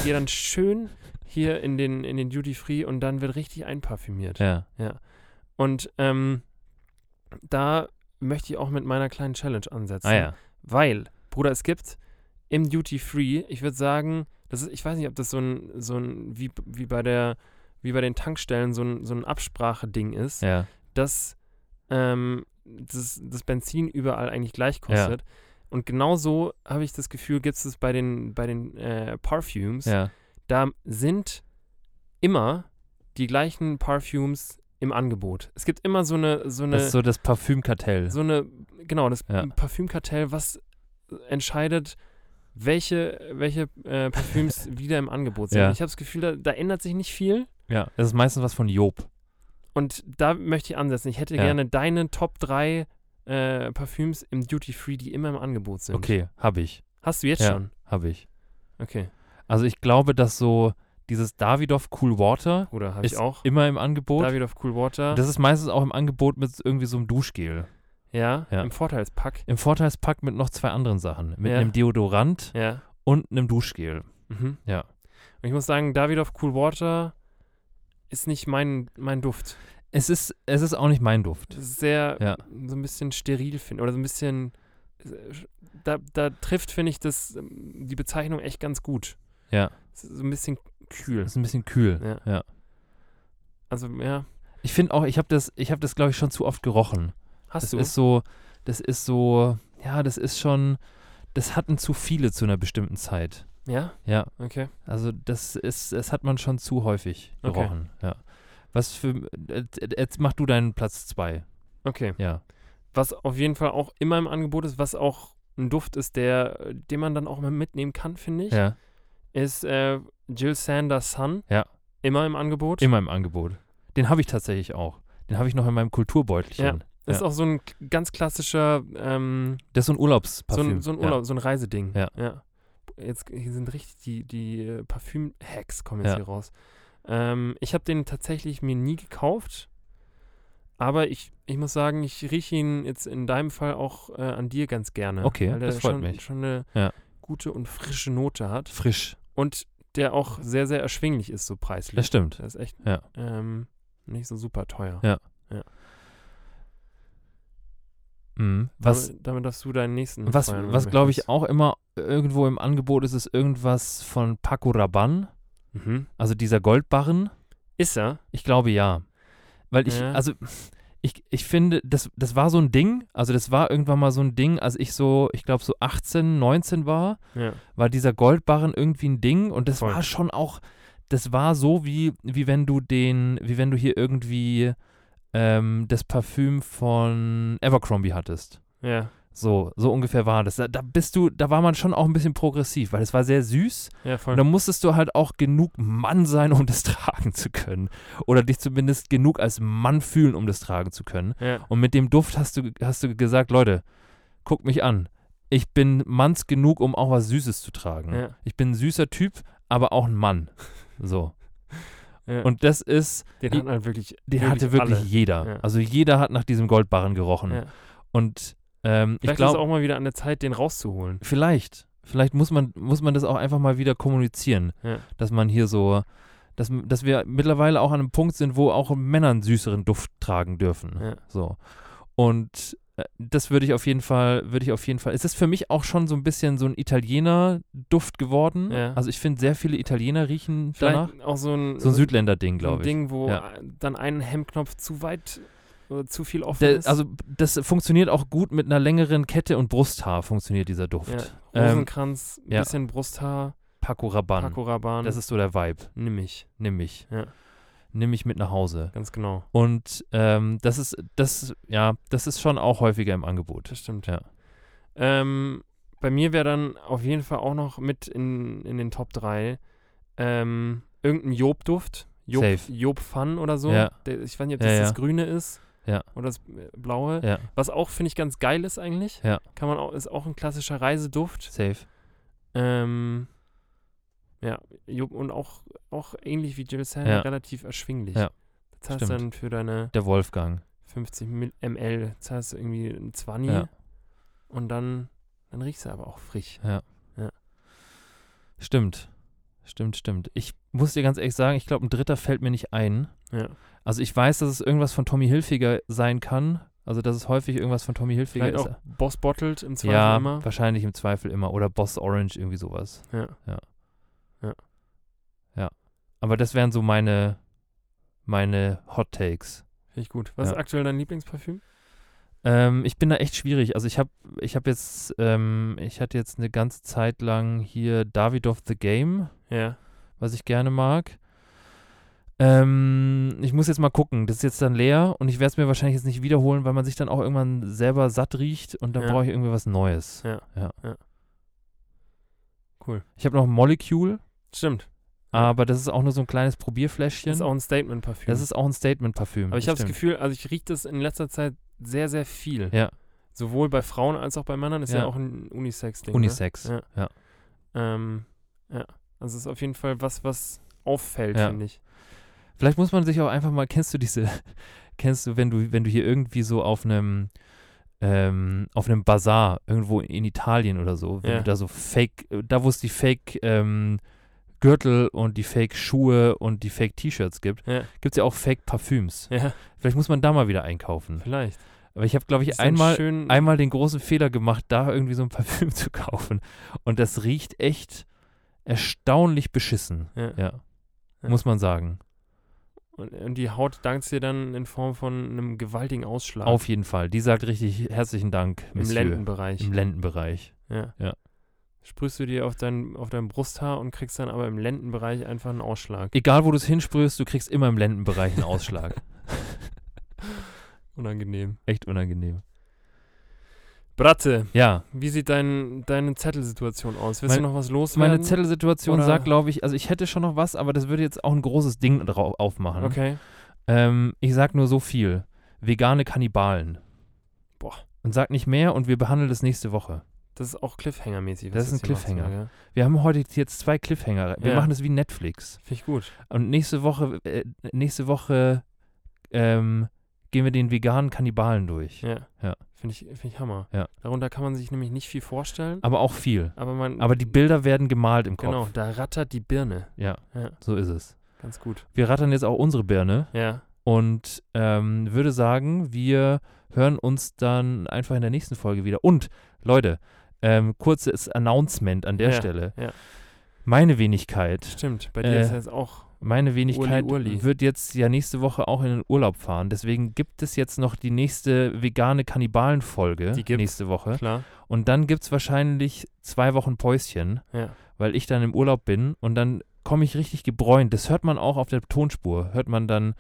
gehe dann schön hier in den, in den Duty Free und dann wird richtig einparfümiert. Ja. Und ähm, da möchte ich auch mit meiner kleinen Challenge ansetzen. Ah ja. Weil, Bruder, es gibt im Duty Free, ich würde sagen, das ist, ich weiß nicht, ob das so ein, so ein, wie, wie bei der, wie bei den Tankstellen so ein, so ein Abspracheding ist, Ja. dass ähm, das, das Benzin überall eigentlich gleich kostet. Und genauso habe ich das Gefühl, gibt es bei den, bei den äh, Parfümes. Ja. Da sind immer die gleichen Parfümes im Angebot. Es gibt immer so eine, so eine, Das ist so das Parfümkartell. so eine, genau, das Ja. Parfümkartell, was entscheidet, welche, welche äh, Parfüms wieder im Angebot sind. Ja. Ich habe das Gefühl, da, da ändert sich nicht viel. Ja. Das ist meistens was von Job. Und da möchte ich ansetzen. Ich hätte Ja. gerne deine Top 3 äh, Parfüms im Duty Free, die immer im Angebot sind. Okay, habe ich. Hast du jetzt Ja. schon? Habe ich. Okay. Also ich glaube, dass so dieses Davidoff Cool Water Bruder, habe ich auch. immer im Angebot. David of Cool Water. Das ist meistens auch im Angebot mit irgendwie so einem Duschgel. ja, Ja. im Vorteilspack. Im Vorteilspack mit noch zwei anderen Sachen. Mit Ja. einem Deodorant Ja. und einem Duschgel. Mhm. Ja. Und ich muss sagen, David of Cool Water ist nicht mein, mein Duft. Es ist, es ist auch nicht mein Duft. Sehr, Ja. so ein bisschen steril, finde Oder so ein bisschen, äh, da, da trifft, finde ich, das, ähm, die Bezeichnung echt ganz gut. Ja. So ein bisschen kühl. Das ist ein bisschen kühl. Ja. Ja. Also, ja. Ich finde auch, ich habe das, ich habe das, glaube ich, schon zu oft gerochen. Hast das du? ist so, das ist so, ja, das ist schon, das hatten zu viele zu einer bestimmten Zeit. ja? Ja, Okay. also das ist, das hat man schon zu häufig Okay. gerochen. Ja. Was für, jetzt- jetzt mach du deinen Platz zwei. Okay. Ja. Was auf jeden Fall auch immer im Angebot ist, was auch ein Duft ist, der, den man dann auch mal mitnehmen kann, finde ich, Ja. Ist äh, Jill Sanders Sun. Ja. Immer im Angebot. Immer im Angebot. Den habe ich tatsächlich auch. Den habe ich noch in meinem Kulturbeutelchen. Ist ja. auch so ein ganz klassischer, ähm, Das ist so ein so Urlaubsparfüm. ein, so ein Urlaub, so ein Reiseding. Ja. Jetzt hier sind richtig die, die äh, Parfüm-Hacks kommen jetzt Ja. hier raus. Ähm, ich habe den tatsächlich mir nie gekauft, aber ich, ich muss sagen, ich rieche ihn jetzt in deinem Fall auch äh, an dir ganz gerne. Okay, weil der das freut schon, mich. schon eine Ja. gute und frische Note hat Ja. Frisch. Und der auch sehr, sehr erschwinglich ist, so preislich. Das stimmt. Der ist echt Ja. ähm, nicht so super teuer. Ja. Mhm. Was, damit, damit darfst du deinen nächsten was, was glaube ich auch immer irgendwo im Angebot ist, ist irgendwas von Paco Rabanne. Mhm. Also dieser Goldbarren. Ist er? Ich glaube ja. Weil ich, Ja. also ich, ich finde, das, das war so ein Ding, also das war irgendwann mal so ein Ding, als ich so, ich glaube so 18, 19 war, Ja. war dieser Goldbarren irgendwie ein Ding und das Voll. war schon auch, das war so wie, wie wenn du den, wie wenn du hier irgendwie ähm, das Parfüm von Abercrombie hattest. Ja. So, so ungefähr war das. Da, da bist du, da war man schon auch ein bisschen progressiv, weil es war sehr süß Ja, voll. und da musstest du halt auch genug Mann sein, um das tragen zu können. Oder dich zumindest genug als Mann fühlen, um das tragen zu können. ja. Und mit dem Duft hast du, hast du gesagt, Leute, guckt mich an. Ich bin Manns genug, um auch was Süßes zu tragen. Ja. Ich bin ein süßer Typ, aber auch ein Mann. So. Ja. Und das ist, den hatten halt wirklich. den hatte wirklich alle. jeder. Also jeder hat nach diesem Goldbarren gerochen. Und ähm, ich Vielleicht ist es auch mal wieder an der Zeit, den rauszuholen. vielleicht, vielleicht muss man, muss man das auch einfach mal wieder kommunizieren, Ja. dass man hier so, dass, dass wir mittlerweile auch an einem Punkt sind, wo auch Männer einen süßeren Duft tragen dürfen. Ja. So. Und äh, das würde ich auf jeden Fall, würde ich auf jeden Fall. Es ist für mich auch schon so ein bisschen so ein Italiener-Duft geworden. Ja. Also ich finde, sehr viele Italiener riechen danach. Vielleicht auch so ein, So ein Südländer-Ding, ein glaube ich. Ding, wo Ja. dann ein Hemdknopf zu weit zu viel offen Der, ist. also das funktioniert auch gut mit einer längeren Kette und Brusthaar funktioniert dieser Duft. ja. Ähm, Rosenkranz, ja. bisschen Brusthaar, Paco Rabanne. Paco Rabanne. Das ist so der Vibe. nimm ich. Nimm mich. Ja. Nimm mich mit nach Hause. Ganz genau. Und ähm, das ist, das, ja, das ist schon auch häufiger im Angebot. Das stimmt. Ja. Ähm, bei mir wäre dann auf jeden Fall auch noch mit in, in den Top 3 ähm, irgendein Job-Duft. Job, Safe. Job Fun oder so. Ja. Der, ich weiß nicht, ob Ja, das ja. das Grüne ist. Ja. Oder das äh, Blaue. Ja, Was auch, finde ich, ganz geil ist eigentlich. Ja. Kann man auch, ist auch ein klassischer Reiseduft. safe. Ähm, ja, und auch, auch ähnlich wie Jill Sand Ja. relativ erschwinglich. Ja, Das zahlst stimmt. dann für deine Der Wolfgang. 50 Mil- ml, zahlst du irgendwie ein 20 Ja. und dann, dann riechst du aber auch frisch. Stimmt. Stimmt, stimmt. Ich muss dir ganz ehrlich sagen, ich glaube, ein dritter fällt mir nicht ein. Ja. Also ich weiß, dass es irgendwas von Tommy Hilfiger sein kann. Also dass es häufig irgendwas von Tommy Hilfiger Vielleicht ist. auch Boss Bottled im Zweifel ja, immer. wahrscheinlich im Zweifel immer. Oder Boss Orange, irgendwie sowas. Ja. Aber das wären so meine, meine Hot Takes. Finde ich gut. Was Ja. ist aktuell dein Lieblingsparfüm? Ähm, ich bin da echt schwierig. Also ich habe ich hab jetzt, ähm, ich hatte jetzt eine ganze Zeit lang hier Davidoff The Game, Ja. was ich gerne mag. Ähm, ich muss jetzt mal gucken. Das ist jetzt dann leer und ich werde es mir wahrscheinlich jetzt nicht wiederholen, weil man sich dann auch irgendwann selber satt riecht und dann Ja. brauche ich irgendwie was Neues. Ja. ja. Ja. Cool. Ich habe noch ein Molecule, Stimmt. aber das ist auch nur so ein kleines Probierfläschchen. Das ist auch ein Statement-Parfüm. Das ist auch ein Statement-Parfüm. Aber ich habe das. Gefühl, also ich rieche das in letzter Zeit sehr, sehr viel. Ja, Sowohl bei Frauen als auch bei Männern ist ja, Ja. auch ein Unisex-Ding. Unisex. Ja. Ja. Ne? Ähm, ja. Also es ist auf jeden Fall was, was auffällt, Ja. finde ich. Vielleicht muss man sich auch einfach mal, kennst du diese, kennst du, wenn du, wenn du hier irgendwie so auf einem, ähm, auf einem Bazar irgendwo in Italien oder so, wenn Ja. du da so Fake, da wo es die Fake ähm, Gürtel und die Fake Schuhe und die Fake T-Shirts gibt, Ja. gibt es ja auch Fake Parfüms. Ja, Vielleicht muss man da mal wieder einkaufen. vielleicht. Aber ich habe, glaube ich, einmal, einmal den großen Fehler gemacht, da irgendwie so ein Parfüm zu kaufen. Und das riecht echt erstaunlich beschissen. Ja. Ja. Muss man sagen. Und, und die Haut dankt dir dann in Form von einem gewaltigen Ausschlag. Auf jeden Fall. Die sagt richtig herzlichen Dank, Im Monsieur. Lendenbereich. Im Lendenbereich. ja. Ja. Sprühst du dir auf dein, auf dein Brusthaar und kriegst dann aber im Lendenbereich einfach einen Ausschlag. Egal, wo du es hinsprühst, du kriegst immer im Lendenbereich einen Ausschlag. Unangenehm. Echt unangenehm. Bratte, Ja, wie sieht dein, deine Zettelsituation aus? Willst Mein- du noch was loswerden? meine Zettelsituation Oder- sagt, glaube ich, also ich hätte schon noch was, aber das würde jetzt auch ein großes Ding drau- aufmachen. Okay. Ähm, ich sag nur so viel. Vegane Kannibalen. Boah. Und sag nicht mehr und wir behandeln das nächste Woche. Das ist auch Cliffhanger-mäßig. Das ist ein Cliffhanger. Ja, Wir haben heute jetzt zwei Cliffhanger. Wir Ja. machen das wie Netflix. Finde ich gut. Und nächste Woche, äh, nächste Woche ähm, gehen wir den veganen Kannibalen durch. Ja. Ja. Finde ich, find ich Hammer. Ja. Darunter kann man sich nämlich nicht viel vorstellen. Aber auch viel. Aber man. Aber die Bilder werden gemalt im Kopf. Genau, da rattert die Birne. Ja, Ja. so ist es. Ganz gut. Wir rattern jetzt auch unsere Birne Ja. und ähm, würde sagen, wir hören uns dann einfach in der nächsten Folge wieder. Und, Leute, ähm, kurzes Announcement an der Ja, Stelle. ja. Meine Wenigkeit, Stimmt. Bei dir Äh, ist jetzt auch. Meine Wenigkeit Uli, Uli. wird jetzt ja nächste Woche auch in den Urlaub fahren. Deswegen gibt es jetzt noch die nächste vegane Kannibalen-Folge nächste Woche. Klar. Und dann gibt es wahrscheinlich zwei Wochen Päuschen. Ja. weil ich dann im Urlaub bin und dann komme ich richtig gebräunt. Das hört man auch auf der Tonspur. Hört man dann,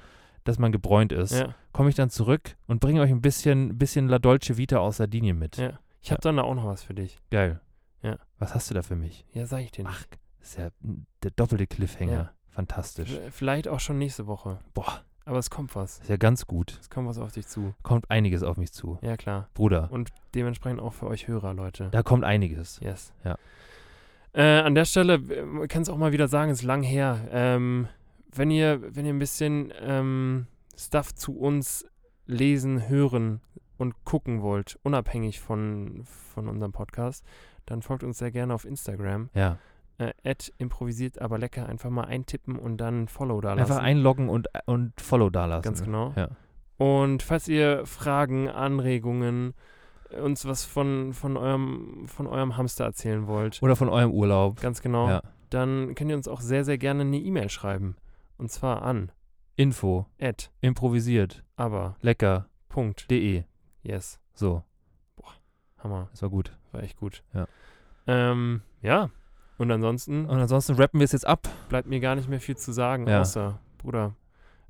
dass man gebräunt ist. Ja. Komme ich dann zurück und bringe euch ein bisschen, bisschen La Dolce Vita aus Sardinien mit. Ja. Ich habe dann da auch noch was für dich. Geil. Ja. Was hast du da für mich? Ja, sag ich dir nicht. Ach, das ist ja der doppelte Cliffhanger. Fantastisch. Vielleicht auch schon nächste Woche. Boah, Aber es kommt was. ist ja ganz gut. Es kommt was auf dich zu. Kommt einiges auf mich zu. Ja, klar. Bruder, Und dementsprechend auch für euch Hörer, Leute. da kommt einiges. Yes. Ja. Äh, an der Stelle, man kann es auch mal wieder sagen, ist lang her. Ähm, wenn ihr, wenn ihr ein bisschen ähm, Stuff zu uns lesen, hören und gucken wollt, unabhängig von, von unserem Podcast, dann folgt uns sehr gerne auf Instagram. Ja. Äh, improvisiert aber lecker. Einfach mal eintippen und dann Follow da lassen. Einfach einloggen und, und Follow dalassen. Ganz genau. Ja. Und falls ihr Fragen, Anregungen, äh, uns was von, von, eurem, von eurem Hamster erzählen wollt, Oder von eurem Urlaub. ganz genau, Ja. dann könnt ihr uns auch sehr, sehr gerne eine E-Mail schreiben. Und zwar an Info. at Improvisiert. aber Lecker. Punkt. De. Yes. So, Hammer. das war gut. War echt gut. Ja. Ähm, ja. Und ansonsten Und ansonsten rappen wir es jetzt ab. bleibt mir gar nicht mehr viel zu sagen, Ja. außer, Bruder,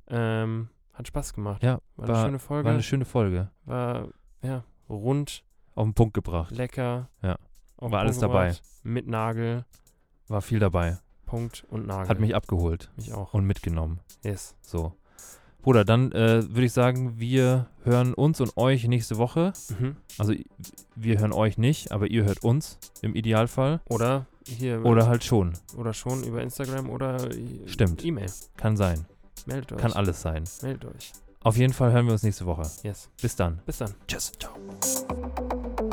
ähm, hat Spaß gemacht. Ja, war eine war- schöne Folge. War eine schöne Folge. war, ja, rund, Auf den Punkt gebracht. lecker. Ja. War alles dabei. Mit Nagel, War viel dabei. Punkt und Nagel. Hat mich abgeholt mich auch. und mitgenommen. Yes. So. Bruder, dann äh, würde ich sagen, wir hören uns und euch nächste Woche. Mhm. Also wir hören euch nicht, aber ihr hört uns im Idealfall. Oder hier Oder halt schon. oder schon über Instagram oder Stimmt. E-Mail. Kann sein. Meldet euch. Kann alles sein. Meldet euch. Auf jeden Fall hören wir uns nächste Woche. Yes. Bis dann. Bis dann. Tschüss. Ciao.